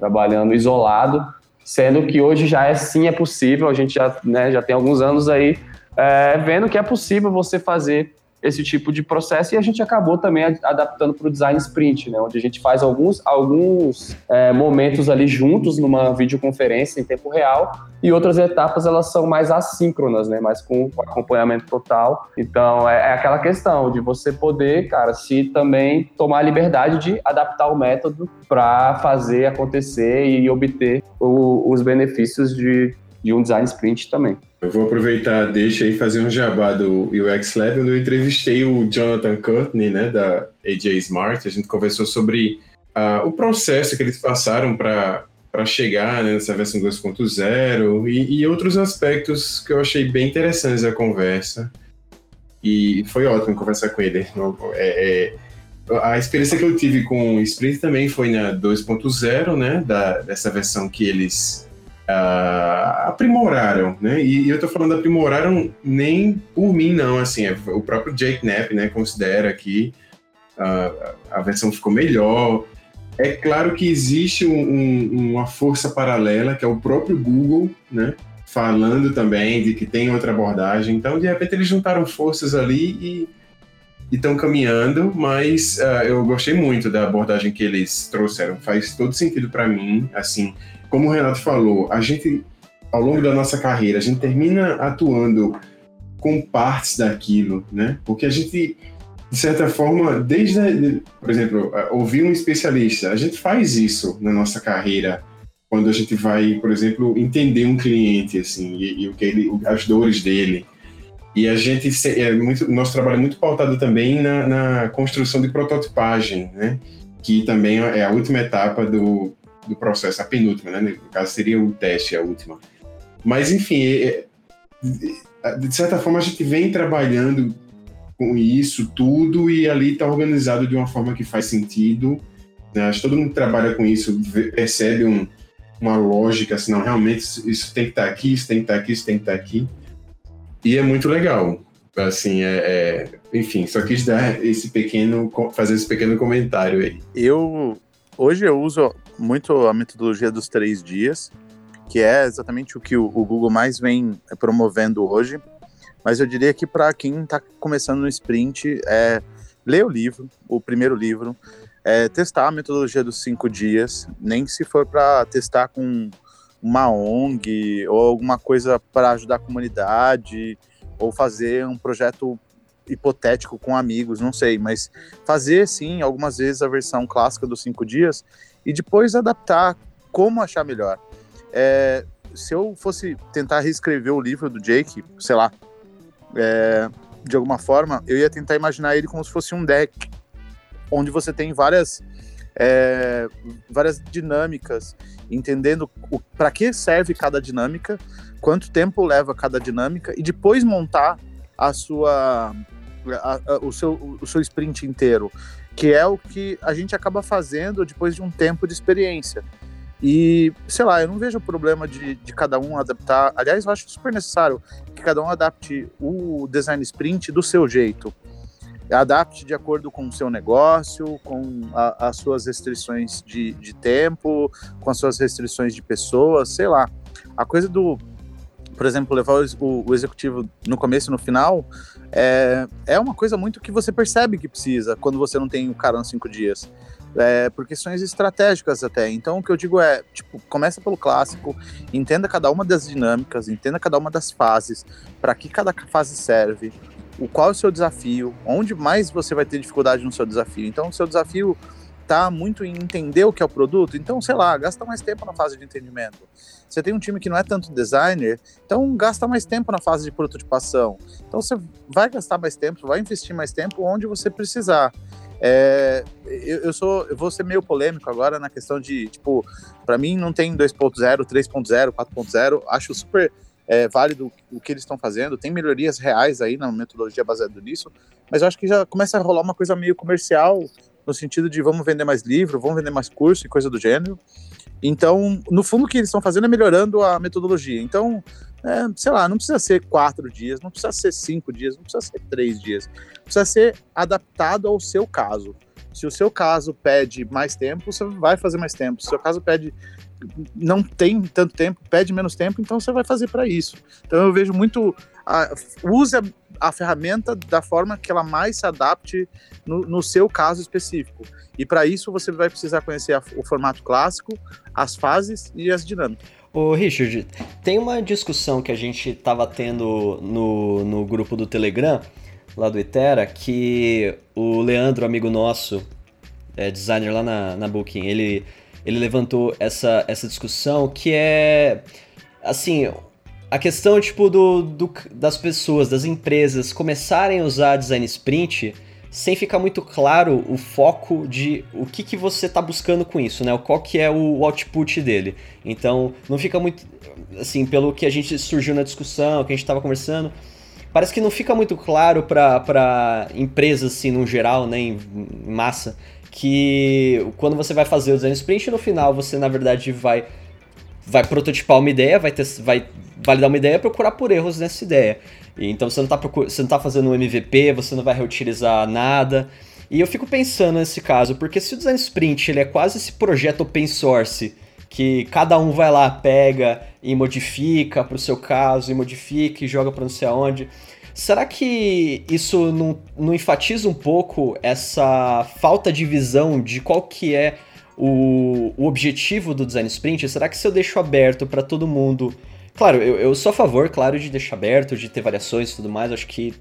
Trabalhando isolado sendo que hoje já é sim é possível, a gente já, né, já tem alguns anos aí é, vendo que é possível você fazer esse tipo de processo e a gente acabou também adaptando para o design sprint, né, onde a gente faz alguns, alguns é, momentos ali juntos numa videoconferência em tempo real e outras etapas elas são mais assíncronas, né, mais com acompanhamento total. Então é, é aquela questão de você poder, cara, se também tomar a liberdade de adaptar o método para fazer acontecer e obter o, os benefícios de, de um design sprint também. Eu vou aproveitar, deixa aí fazer um jabá do UX onde eu entrevistei o Jonathan Courtney, né, da AJ Smart. A gente conversou sobre uh, o processo que eles passaram para para chegar né, nessa versão 2.0 e, e, outros aspectos que eu achei bem interessantes da conversa. E foi ótimo conversar com ele. É, é, a experiência que eu tive com o Sprint também foi na 2.0, né, da, dessa versão que eles uh, aprimoraram, né? E, eu tô falando aprimoraram nem por mim, não, assim, é, o próprio Jake Knapp, né, considera que uh, a versão ficou melhor. É claro que existe um, um, uma força paralela, que é o próprio Google, né, falando também de que tem outra abordagem. Então, de repente, eles juntaram forças ali e estão caminhando, mas uh, eu gostei muito da abordagem que eles trouxeram. Faz todo sentido para mim, assim, como o Renato falou, a gente, ao longo da nossa carreira, a gente termina atuando com partes daquilo, né? Porque a gente, de certa forma, desde, por exemplo, ouvir um especialista, a gente faz isso na nossa carreira quando a gente vai, por exemplo, entender um cliente, assim, e, e o que ele, as dores dele. E a gente, é muito, nosso trabalho é muito pautado também na, na construção de prototipagem, né? Que também é a última etapa do, do processo, a penúltima, né? No caso seria o teste, a última. Mas, enfim, é, é, de certa forma a gente vem trabalhando com isso tudo e ali está organizado de uma forma que faz sentido. Né? Acho que todo mundo que trabalha com isso percebe um, uma lógica, assim, não, realmente isso tem que estar tá aqui, isso tem que estar tá aqui, isso tem que estar tá aqui. E é muito legal. Assim, é, é, enfim, só quis dar esse pequeno, fazer esse pequeno comentário aí. Eu, hoje eu uso muito a metodologia dos três dias, que é exatamente o que o, o Google mais vem promovendo hoje. Mas eu diria que para quem está começando no sprint, é ler o livro, o primeiro livro, é testar a metodologia dos cinco dias, nem se for para testar com uma ONG ou alguma coisa para ajudar a comunidade ou fazer um projeto hipotético com amigos, não sei, mas fazer sim algumas vezes a versão clássica dos cinco dias e depois adaptar como achar melhor. É, se eu fosse tentar reescrever o livro do Jake, sei lá, é, de alguma forma, eu ia tentar imaginar ele como se fosse um deck, onde você tem várias, é, várias dinâmicas, entendendo para que serve cada dinâmica, quanto tempo leva cada dinâmica, e depois montar a sua, a, a, o, seu, o seu sprint inteiro, que é o que a gente acaba fazendo depois de um tempo de experiência. E, sei lá, eu não vejo o problema de, de cada um adaptar. Aliás, eu acho super necessário que cada um adapte o design sprint do seu jeito. Adapte de acordo com o seu negócio, com a, as suas restrições de, de tempo, com as suas restrições de pessoas, sei lá. A coisa do, por exemplo, levar o, o, executivo no começo e no final é, é uma coisa muito que você percebe que precisa quando você não tem o cara nos cinco dias é, por questões estratégicas até. Então, o que eu digo é, tipo, começa pelo clássico, entenda cada uma das dinâmicas, entenda cada uma das fases, para que cada fase serve, o qual é o seu desafio, onde mais você vai ter dificuldade no seu desafio. Então, o seu desafio muito em entender o que é o produto, então, sei lá, gasta mais tempo na fase de entendimento. Você tem um time que não é tanto designer, então gasta mais tempo na fase de prototipação. Então, você vai gastar mais tempo, vai investir mais tempo onde você precisar. É, eu, eu, sou, eu vou ser meio polêmico agora na questão de, tipo, para mim não tem 2.0, 3.0, 4.0, acho super é, válido o que eles estão fazendo, tem melhorias reais aí na metodologia baseada nisso, mas eu acho que já começa a rolar uma coisa meio comercial, no sentido de vamos vender mais livro, vamos vender mais curso e coisa do gênero. Então, no fundo, o que eles estão fazendo é melhorando a metodologia. Então, é, sei lá, não precisa ser quatro dias, não precisa ser cinco dias, não precisa ser três dias. Precisa ser adaptado ao seu caso. Se o seu caso pede mais tempo, você vai fazer mais tempo. Se o seu caso pede não tem tanto tempo, pede menos tempo, então você vai fazer para isso. Então eu vejo muito a, use a, a, ferramenta da forma que ela mais se adapte no, no seu caso específico. E para isso você vai precisar conhecer a, o formato clássico, as fases e as dinâmicas. Ô Richard, tem uma discussão que a gente estava tendo no, no grupo do Telegram, lá do Itera, que o Leandro, amigo nosso, é designer lá na, na Booking, ele, ele levantou essa, essa discussão que é, assim, a questão tipo do, do, das pessoas, das empresas começarem a usar design sprint sem ficar muito claro o foco de o que, que você está buscando com isso, né? Qual que é o output dele. Então, não fica muito, assim, pelo que a gente surgiu na discussão, que a gente estava conversando, parece que não fica muito claro para empresas, assim, no geral, né, em, em massa, que quando você vai fazer o design sprint, no final você, na verdade, vai vai prototipar uma ideia, vai, ter, vai validar uma ideia e procurar por erros nessa ideia. Então você não está você não tá fazendo um MVP, você não vai reutilizar nada. E eu fico pensando nesse caso, porque se o design sprint ele é quase esse projeto open source, que cada um vai lá, pega e modifica para o seu caso, e modifica e joga para não sei aonde. Será que isso não, não enfatiza um pouco essa falta de visão de qual que é o, o objetivo do design sprint? Será que se eu deixo aberto para todo mundo Claro, eu, eu sou a favor, claro, de deixar aberto, de ter variações e tudo mais, acho que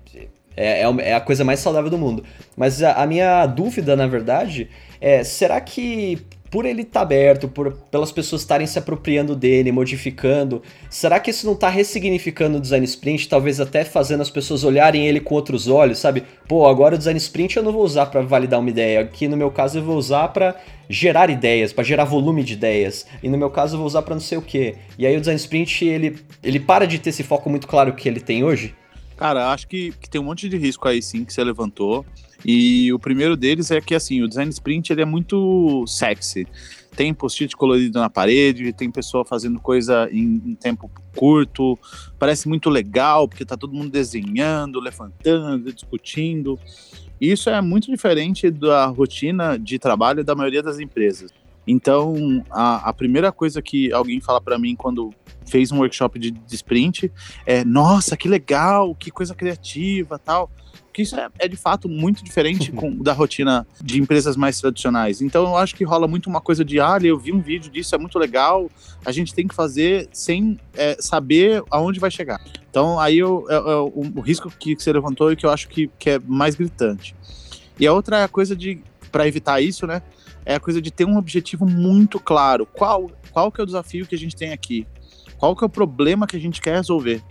é, é, é a coisa mais saudável do mundo. Mas a, a minha dúvida, na verdade, é: será que por ele estar tá aberto, por, pelas pessoas estarem se apropriando dele, modificando, será que isso não está ressignificando o design sprint, talvez até fazendo as pessoas olharem ele com outros olhos, sabe? Pô, agora o design sprint eu não vou usar para validar uma ideia, aqui no meu caso eu vou usar para gerar ideias, para gerar volume de ideias, e no meu caso eu vou usar para não sei o que. E aí o design sprint ele, ele para de ter esse foco muito claro que ele tem hoje? Cara, acho que, que tem um monte de risco aí sim que você levantou. E o primeiro deles é que assim, o design sprint ele é muito sexy. Tem post-it colorido na parede, tem pessoa fazendo coisa em, em, tempo curto, parece muito legal, porque tá todo mundo desenhando, levantando, discutindo. E isso é muito diferente da rotina de trabalho da maioria das empresas. Então, a, a primeira coisa que alguém fala para mim quando fez um workshop de, de sprint é: nossa, que legal, que coisa criativa tal que isso é, é de fato muito diferente (laughs) com, da rotina de empresas mais tradicionais. Então eu acho que rola muito uma coisa de, ah, eu vi um vídeo disso, é muito legal, a gente tem que fazer sem é, saber aonde vai chegar. Então aí eu, eu, eu, o, risco que você levantou e que eu acho que, que é mais gritante. E a outra é a coisa de, para evitar isso, né, é a coisa de ter um objetivo muito claro. Qual, qual que é o desafio que a gente tem aqui? Qual que é o problema que a gente quer resolver?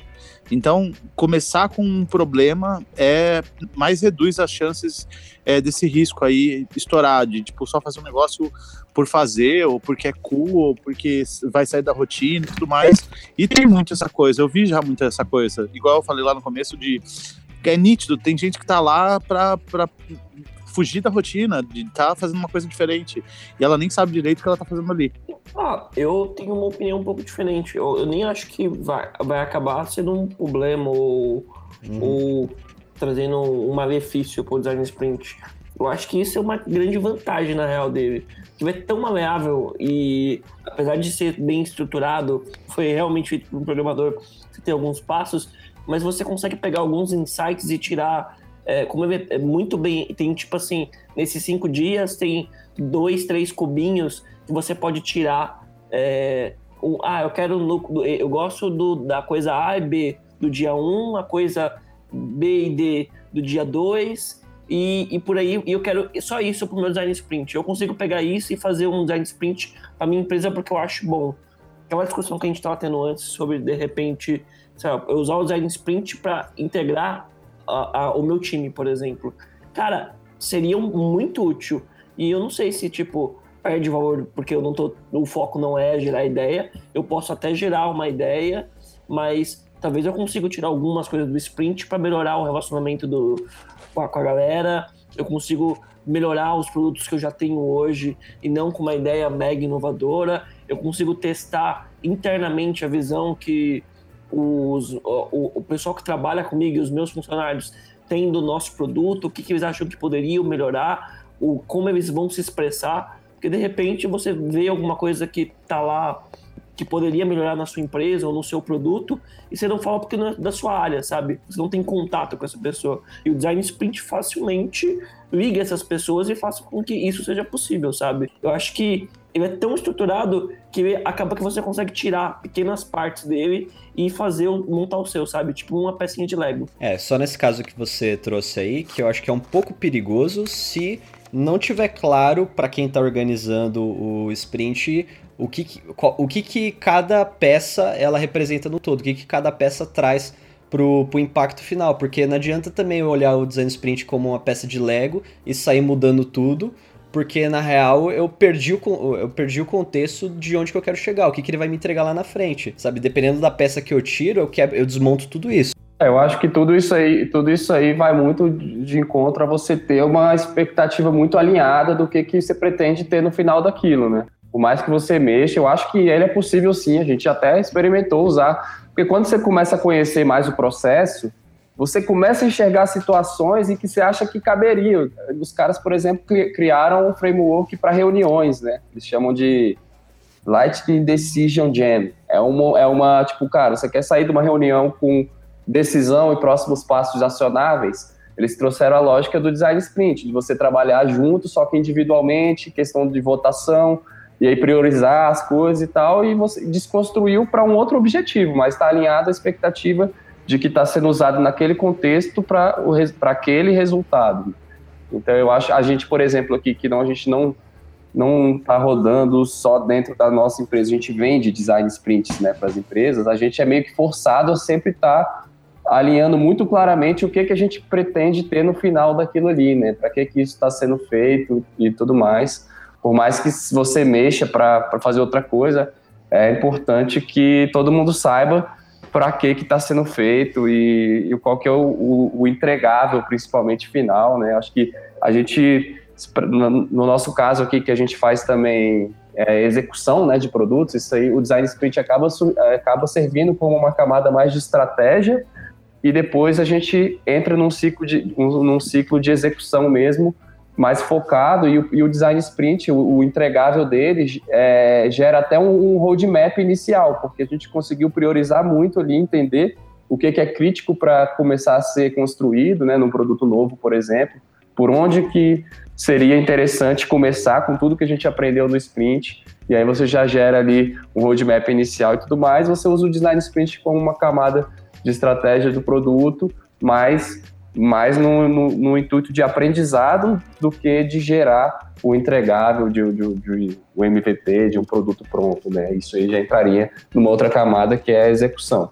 Então, começar com um problema é mais reduz as chances é, desse risco aí estourar, de tipo, só fazer um negócio por fazer, ou porque é cool, ou porque vai sair da rotina e tudo mais. E tem muito essa coisa, eu vi já muito essa coisa. Igual eu falei lá no começo de é nítido, tem gente que tá lá pra, pra fugir da rotina, de estar tá fazendo uma coisa diferente. E ela nem sabe direito o que ela tá fazendo ali. Ah, eu tenho uma opinião um pouco diferente. Eu, eu nem acho que vai, vai acabar sendo um problema ou, uhum. ou trazendo um malefício pro design sprint. Eu acho que isso é uma grande vantagem, na real, dele. Que é tão maleável e, apesar de ser bem estruturado, foi realmente feito por um programador, você tem alguns passos, mas você consegue pegar alguns insights e tirar é, como é, é muito bem. Tem tipo assim, nesses cinco dias tem dois, três cubinhos que você pode tirar. É, um, ah, eu quero. Eu gosto do, da coisa A e B do dia 1, um, a coisa B e D do dia 2. E, e por aí, e eu quero só isso para o meu design sprint. Eu consigo pegar isso e fazer um design sprint para minha empresa porque eu acho bom. Aquela discussão que a gente estava tendo antes sobre, de repente, sabe, eu usar o design sprint para integrar a, a, o meu time, por exemplo. Cara, seria muito útil. E eu não sei se, tipo, perde valor porque eu não tô. O foco não é gerar ideia. Eu posso até gerar uma ideia, mas talvez eu consiga tirar algumas coisas do sprint para melhorar o relacionamento do, com, a, com a galera. Eu consigo melhorar os produtos que eu já tenho hoje e não com uma ideia mega inovadora. Eu consigo testar internamente a visão que os, o, o pessoal que trabalha comigo e os meus funcionários têm do nosso produto, o que, que eles acham que poderiam melhorar, o, como eles vão se expressar, porque de repente você vê alguma coisa que está lá que poderia melhorar na sua empresa ou no seu produto e você não fala porque não é da sua área, sabe? Você não tem contato com essa pessoa. E o design sprint facilmente liga essas pessoas e faz com que isso seja possível, sabe? Eu acho que ele é tão estruturado que acaba que você consegue tirar pequenas partes dele e fazer montar o seu, sabe? Tipo uma pecinha de Lego. É, só nesse caso que você trouxe aí, que eu acho que é um pouco perigoso se não tiver claro para quem está organizando o sprint o que, o que, que cada peça ela representa no todo, o que, que cada peça traz pro, pro impacto final, porque não adianta também olhar o design sprint como uma peça de Lego e sair mudando tudo, porque na real eu perdi o, eu perdi o contexto de onde que eu quero chegar, o que, que ele vai me entregar lá na frente, sabe? Dependendo da peça que eu tiro, eu, quebro, eu desmonto tudo isso. É, eu acho que tudo isso aí, tudo isso aí vai muito de encontro a você ter uma expectativa muito alinhada do que, que você pretende ter no final daquilo, né? Por mais que você mexa, eu acho que ele é possível sim, a gente até experimentou usar, porque quando você começa a conhecer mais o processo, você começa a enxergar situações em que você acha que caberia. Os caras, por exemplo, criaram um framework para reuniões, né? Eles chamam de Lightning Decision Jam. É uma, é uma, tipo, cara, você quer sair de uma reunião com decisão e próximos passos acionáveis? Eles trouxeram a lógica do design sprint, de você trabalhar junto, só que individualmente, questão de votação, e aí priorizar as coisas e tal, e você desconstruiu para um outro objetivo, mas está alinhado à expectativa de que está sendo usado naquele contexto para aquele resultado. Então eu acho a gente, por exemplo, aqui que não a gente não não está rodando só dentro da nossa empresa. A gente vende design sprints né, para as empresas, a gente é meio que forçado a sempre estar tá alinhando muito claramente o que, que a gente pretende ter no final daquilo ali, né? Para que, que isso está sendo feito e tudo mais. Por mais que você mexa para fazer outra coisa, é importante que todo mundo saiba para que está sendo feito e, e, qual que é o, o, o, entregável, principalmente final, né? Acho que a gente, no nosso caso aqui, que a gente faz também é, execução né, de produtos, isso aí, o design sprint acaba, acaba servindo como uma camada mais de estratégia e depois a gente entra num ciclo de, num ciclo de execução mesmo, mais focado, e o, e o design sprint, o, o entregável dele, é, gera até um, um, roadmap inicial, porque a gente conseguiu priorizar muito ali, entender o que, que é crítico para começar a ser construído, né, num produto novo, por exemplo, por onde que seria interessante começar com tudo que a gente aprendeu no sprint, e aí você já gera ali um roadmap inicial e tudo mais, você usa o design sprint como uma camada de estratégia do produto, mas mais no, no, no, intuito de aprendizado do que de gerar o entregável de, de, de, o MVP de um produto pronto, né? Isso aí já entraria numa outra camada que é a execução.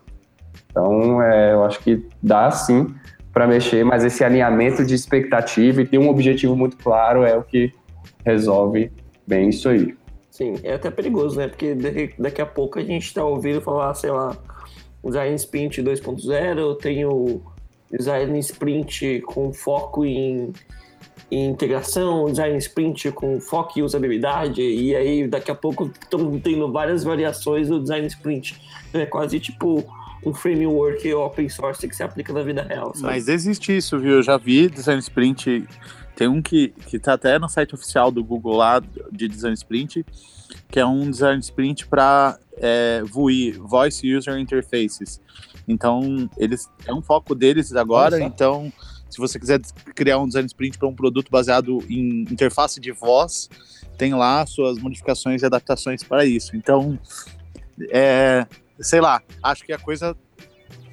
Então, é, eu acho que dá sim para mexer, mas esse alinhamento de expectativa e ter um objetivo muito claro é o que resolve bem isso aí. Sim, é até perigoso, né? Porque daqui a pouco a gente está ouvindo falar, sei lá, Design Sprint 2.0, tem o Design Sprint com foco em, em integração, Design Sprint com foco em usabilidade, e aí daqui a pouco estamos tendo várias variações do Design Sprint. É quase tipo um framework open source que se aplica na vida real. Sabe? Mas existe isso, viu? Eu já vi Design Sprint. Tem um que, que tá até no site oficial do Google lá, de Design Sprint, que é um Design Sprint para é, VUI, Voice User Interfaces. Então, eles é um foco deles agora. Então, se você quiser criar um design sprint para um produto baseado em interface de voz, tem lá suas modificações e adaptações para isso. Então, é, sei lá, acho que a coisa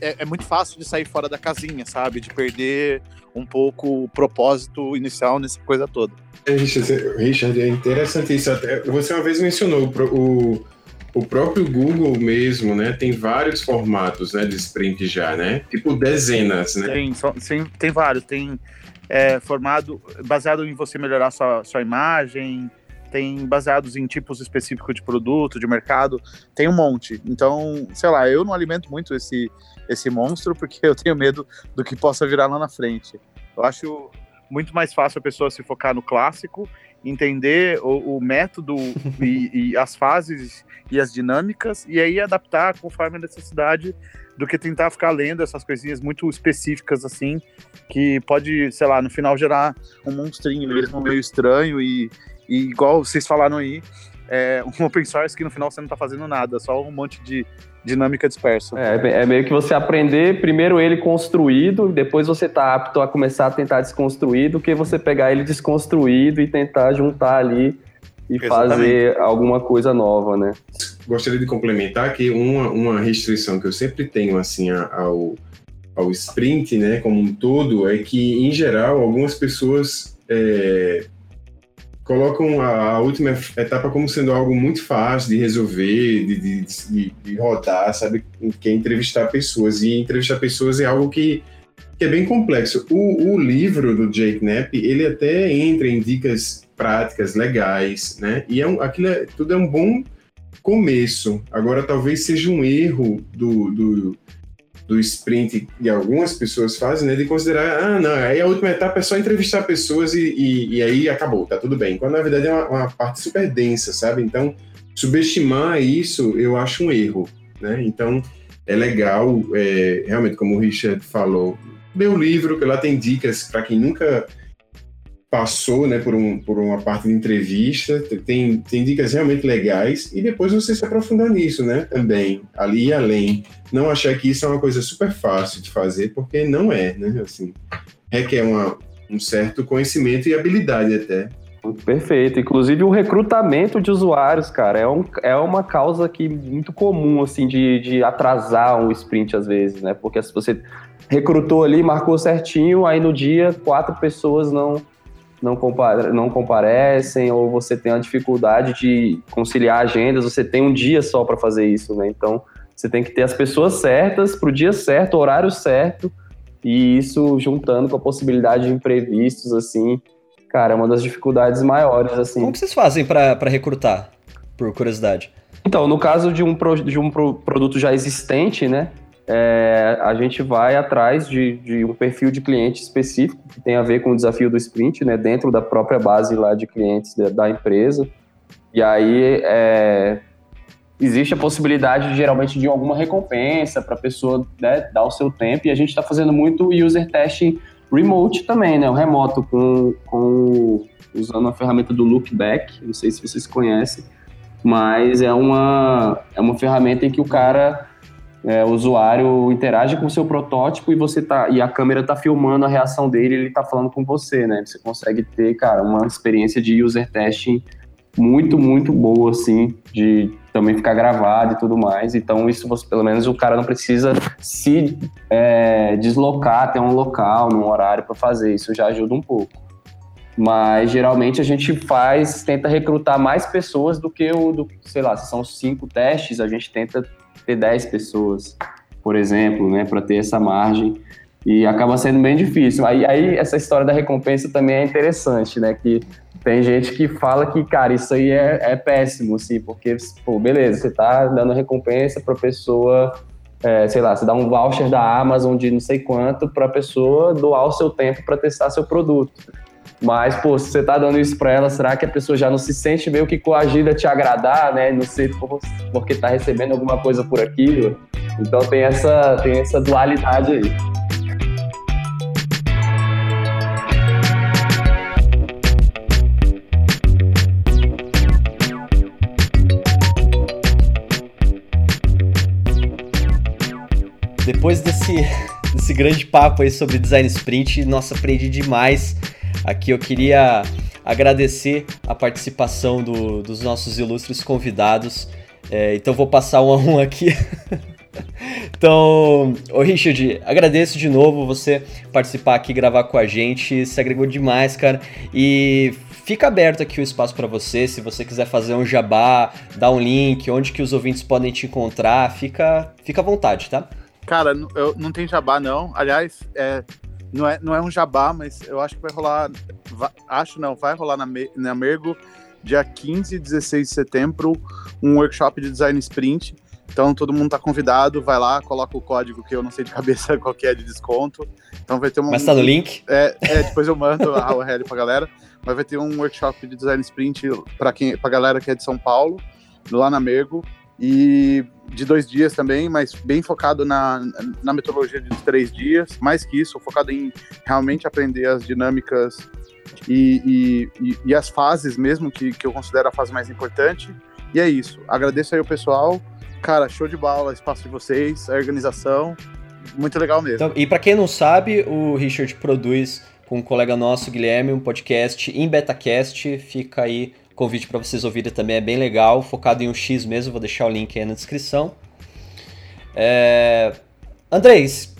é, é, muito fácil de sair fora da casinha, sabe? De perder um pouco o propósito inicial nessa coisa toda. É, Richard, é interessante isso. Até, você uma vez mencionou o, o próprio Google mesmo, né, tem vários formatos, né, de sprint já, né? Tipo dezenas, né? Tem, sim, tem vários. Tem é, formado baseado em você melhorar sua, sua imagem, tem baseados em tipos específicos de produto, de mercado, tem um monte. Então, sei lá, eu não alimento muito esse, esse monstro porque eu tenho medo do que possa virar lá na frente. Eu acho muito mais fácil a pessoa se focar no clássico, entender o, o método (laughs) e, e, as fases e as dinâmicas, e aí adaptar conforme a necessidade do que tentar ficar lendo essas coisinhas muito específicas assim, que pode, sei lá, no final gerar um monstrinho mesmo meio estranho e, e igual vocês falaram aí, é um (laughs) open source que no final você não está fazendo nada, só um monte de dinâmica dispersa. É, é meio que você aprender primeiro ele construído, depois você tá apto a começar a tentar desconstruir, do que você pegar ele desconstruído e tentar juntar ali e Exatamente. fazer alguma coisa nova, né? Gostaria de complementar que uma, uma restrição que eu sempre tenho assim ao, ao sprint, né, como um todo, é que em geral algumas pessoas é, colocam a, a, última etapa como sendo algo muito fácil de resolver, de, de, de, de, rodar, sabe? Que é entrevistar pessoas. E entrevistar pessoas é algo que, que é bem complexo. O, o livro do Jake Knapp, ele até entra em dicas práticas legais, né? E é um, aquilo é, tudo é um bom começo. Agora, talvez seja um erro do, do do sprint que algumas pessoas fazem, né, de considerar, ah, não, aí a última etapa é só entrevistar pessoas e, e, e aí acabou, tá tudo bem. Quando na verdade é uma, uma, parte super densa, sabe? Então, subestimar isso eu acho um erro, né? Então, é legal, é, realmente, como o Richard falou, ler o livro, que lá tem dicas para quem nunca passou né, por, um, por uma parte de entrevista, tem, tem dicas realmente legais, e depois você se aprofundar nisso, né, também, ali e além. Não achar que isso é uma coisa super fácil de fazer, porque não é, né, assim, requer uma, um certo conhecimento e habilidade até. Perfeito. Inclusive o recrutamento de usuários, cara, é, um, é uma causa que muito comum, assim, de, de atrasar um sprint às vezes, né? Porque se você recrutou ali, marcou certinho, aí no dia quatro pessoas não não, compare não comparecem ou você tem a dificuldade de conciliar agendas, você tem um dia só para fazer isso, né? Então, você tem que ter as pessoas certas para o dia certo, horário certo, e isso juntando com a possibilidade de imprevistos, assim, cara, é uma das dificuldades maiores, assim. Como que vocês fazem para recrutar, por curiosidade? Então, no caso de um, pro, de um pro, produto já existente, né, é, a gente vai atrás de, de, um perfil de cliente específico que tem a ver com o desafio do sprint, né, dentro da própria base lá de clientes da, da empresa. E aí é, existe a possibilidade, geralmente, de alguma recompensa para a pessoa né, dar o seu tempo. E a gente está fazendo muito user testing remote também, né, o remoto, com, com usando a ferramenta do Lookback. Não sei se vocês conhecem, mas é uma, é uma ferramenta em que o cara é, o usuário interage com o seu protótipo e você tá e a câmera tá filmando a reação dele, ele tá falando com você, né? Você consegue ter, cara, uma experiência de user testing muito, muito boa, assim, de também ficar gravado e tudo mais. Então, isso pelo menos o cara não precisa se é, deslocar até um local, num horário para fazer. Isso já ajuda um pouco. Mas geralmente a gente faz, tenta recrutar mais pessoas do que o, do, sei lá, se são cinco testes, a gente tenta ter 10 pessoas, por exemplo, né, para ter essa margem. E acaba sendo bem difícil. Aí, aí essa história da recompensa também é interessante, né? Que tem gente que fala que, cara, isso aí é, é péssimo, assim, porque, pô, beleza, você tá dando recompensa para pessoa, é, sei lá, você dá um voucher da Amazon de não sei quanto para a pessoa doar o seu tempo para testar seu produto. Mas, pô, se você tá dando isso pra ela, será que a pessoa já não se sente meio que coagida a te agradar, né? Não sei porque tá recebendo alguma coisa por aquilo. Então tem essa, tem essa dualidade aí. Depois desse, desse grande papo aí sobre design sprint, nossa, aprendi demais. Aqui eu queria agradecer a participação do, dos nossos ilustres convidados. É, então vou passar um a um aqui. (laughs) então, ô Richard, agradeço de novo você participar aqui, gravar com a gente. Se agregou demais, cara. E fica aberto aqui o espaço para você. Se você quiser fazer um jabá, dar um link, onde que os ouvintes podem te encontrar, fica, fica à vontade, tá? Cara, eu não tem jabá não. Aliás, é, não é, não é um jabá, mas eu acho que vai rolar. Vai, acho não, vai rolar na, na Mergo dia 15 e 16 de setembro um workshop de design sprint. Então todo mundo tá convidado, vai lá, coloca o código que eu não sei de (laughs) cabeça qual que é de desconto. Então vai ter um. Mas tá no link? É, é depois eu mando a (laughs) URL pra galera. Mas vai ter um workshop de design sprint para quem, pra galera que é de São Paulo, lá na Mergo. E de dois dias também, mas bem focado na, na metodologia de três dias. Mais que isso, focado em realmente aprender as dinâmicas e, e, e, as fases mesmo, que, que eu considero a fase mais importante. E é isso. Agradeço aí o pessoal. Cara, show de bola, espaço de vocês, a organização. Muito legal mesmo. Então, e para quem não sabe, o Richard produz com um colega nosso, Guilherme, um podcast em BetaCast. Fica aí convite para vocês ouvirem também é bem legal, focado em um X mesmo, vou deixar o link aí na descrição. É... Andrés,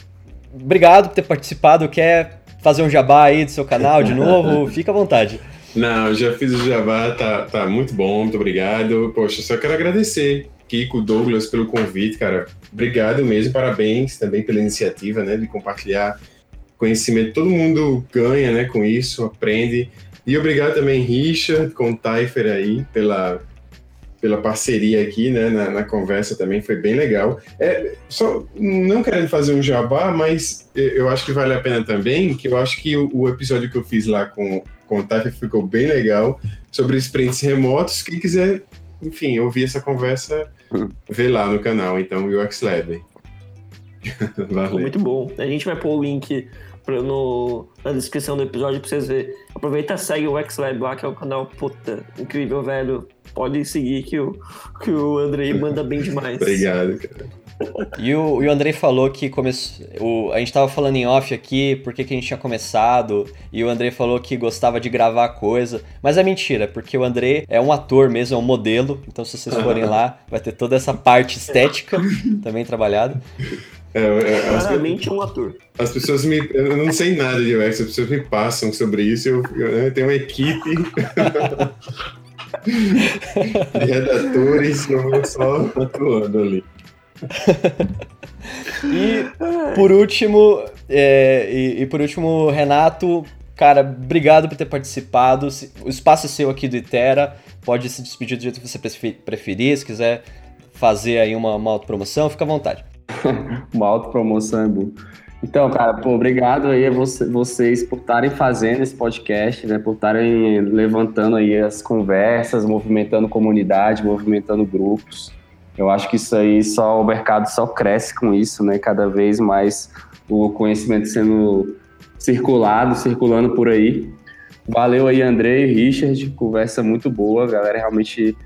obrigado por ter participado. Quer fazer um jabá aí do seu canal de novo? (laughs) Fica à vontade. Não, já fiz o jabá, tá, tá muito bom, muito obrigado. Poxa, só quero agradecer, Kiko, Douglas, pelo convite, cara. Obrigado mesmo, parabéns também pela iniciativa, né, de compartilhar conhecimento. Todo mundo ganha, né, com isso, aprende. E obrigado também, Richard, com o Taifer aí, pela, pela parceria aqui, né, na, na, conversa também, foi bem legal. É, só não querendo fazer um jabá, mas eu acho que vale a pena também, que eu acho que o, o episódio que eu fiz lá com, com o Taifer ficou bem legal, sobre sprints remotos, quem quiser, enfim, ouvir essa conversa, vê lá no canal, então, UX Lab. (laughs) Valeu. Muito bom. A gente vai pôr o link no, na descrição do episódio pra vocês verem. Aproveita e segue o XLab lá, que é o canal puta, incrível, velho. Pode seguir que o, que o Andrei manda bem demais. (laughs) Obrigado, cara. E o, e o Andrei falou que começou. O, a gente tava falando em off aqui, porque que a gente tinha começado. E o Andrei falou que gostava de gravar coisa. Mas é mentira, porque o Andrei é um ator mesmo, é um modelo. Então, se vocês forem (laughs) lá, vai ter toda essa parte estética também trabalhada. É, é, as, Claramente um ator. as pessoas me. Eu não sei nada de UX, as pessoas me passam sobre isso. Eu, eu, eu tenho uma equipe (laughs) de redatores, eu vou só atuando ali. E por último, é, e, e por último, Renato, cara, obrigado por ter participado. O espaço é seu aqui do Itera. Pode se despedir do jeito que você prefe- preferir. Se quiser fazer aí uma, uma autopromoção, fica à vontade. (laughs) Uma autopromoção é boa. Então, cara, pô, obrigado aí a você- vocês por estarem fazendo esse podcast, né? Por estarem levantando aí as conversas, movimentando comunidade, movimentando grupos. Eu acho que isso aí só o mercado só cresce com isso, né? Cada vez mais o conhecimento sendo circulado, circulando por aí. Valeu aí, André e Richard, conversa muito boa, galera realmente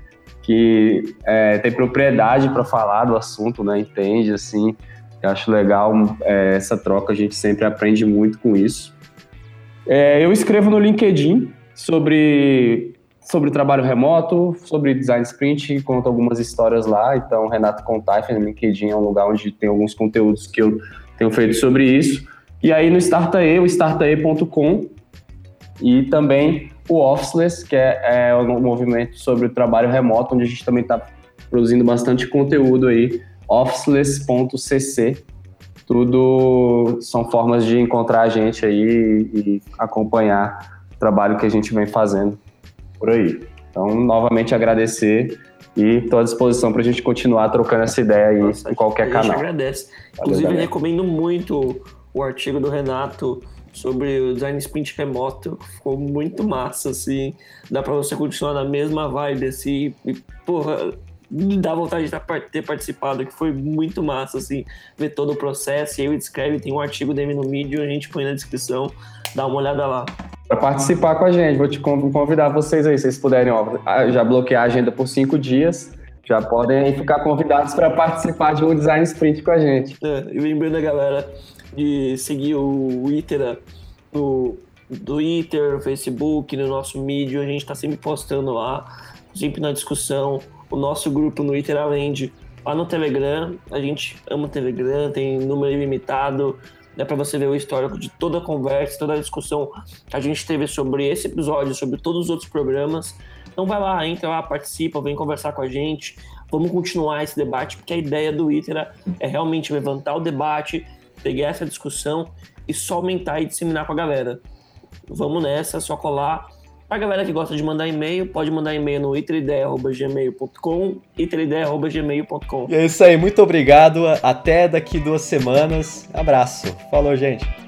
que é, tem propriedade para falar do assunto, né? Entende, assim. Eu acho legal é, essa troca, a gente sempre aprende muito com isso. É, eu escrevo no LinkedIn sobre, sobre trabalho remoto, sobre design sprint, conto algumas histórias lá. Então, Renato Contaif no LinkedIn é um lugar onde tem alguns conteúdos que eu tenho feito sobre isso. E aí no Startae, o startae.com e também o Officeless, que é, é um movimento sobre o trabalho remoto, onde a gente também está produzindo bastante conteúdo aí, officeless.cc. Tudo são formas de encontrar a gente aí e acompanhar o trabalho que a gente vem fazendo por aí. Então, novamente agradecer e estou à disposição para a gente continuar trocando essa ideia aí Nossa, em qualquer a gente canal. agradece. Inclusive, recomendo muito o artigo do Renato sobre o design sprint remoto. Ficou muito massa, assim. Dá pra você continuar na mesma vibe, assim. E, porra, me dá vontade de ter participado, que foi muito massa, assim. Ver todo o processo. E aí o Descreve tem um artigo dele no Medium, a gente põe na descrição. Dá uma olhada lá. Para participar com a gente, vou te con- convidar vocês aí, se vocês puderem, ó, ah, já bloquear a agenda por cinco dias, já podem ficar convidados para participar de um design sprint com a gente. É, e lembrando a galera de seguir o Itera no Twitter, no Facebook, no nosso Medium, a gente tá sempre postando lá, sempre na discussão. O nosso grupo no Itera Land, lá no Telegram, a gente ama o Telegram, tem número ilimitado, dá pra você ver o histórico de toda a conversa, toda a discussão que a gente teve sobre esse episódio, sobre todos os outros programas. Então vai lá, entra lá, participa, vem conversar com a gente. Vamos continuar esse debate, porque a ideia do Itera é realmente levantar o debate, pegar essa discussão e só aumentar e disseminar com a galera. Vamos nessa, só colar. Pra galera que gosta de mandar e-mail, pode mandar e-mail no iterideia.gmail.com E é isso aí, muito obrigado. Até daqui duas semanas. Abraço. Falou, gente.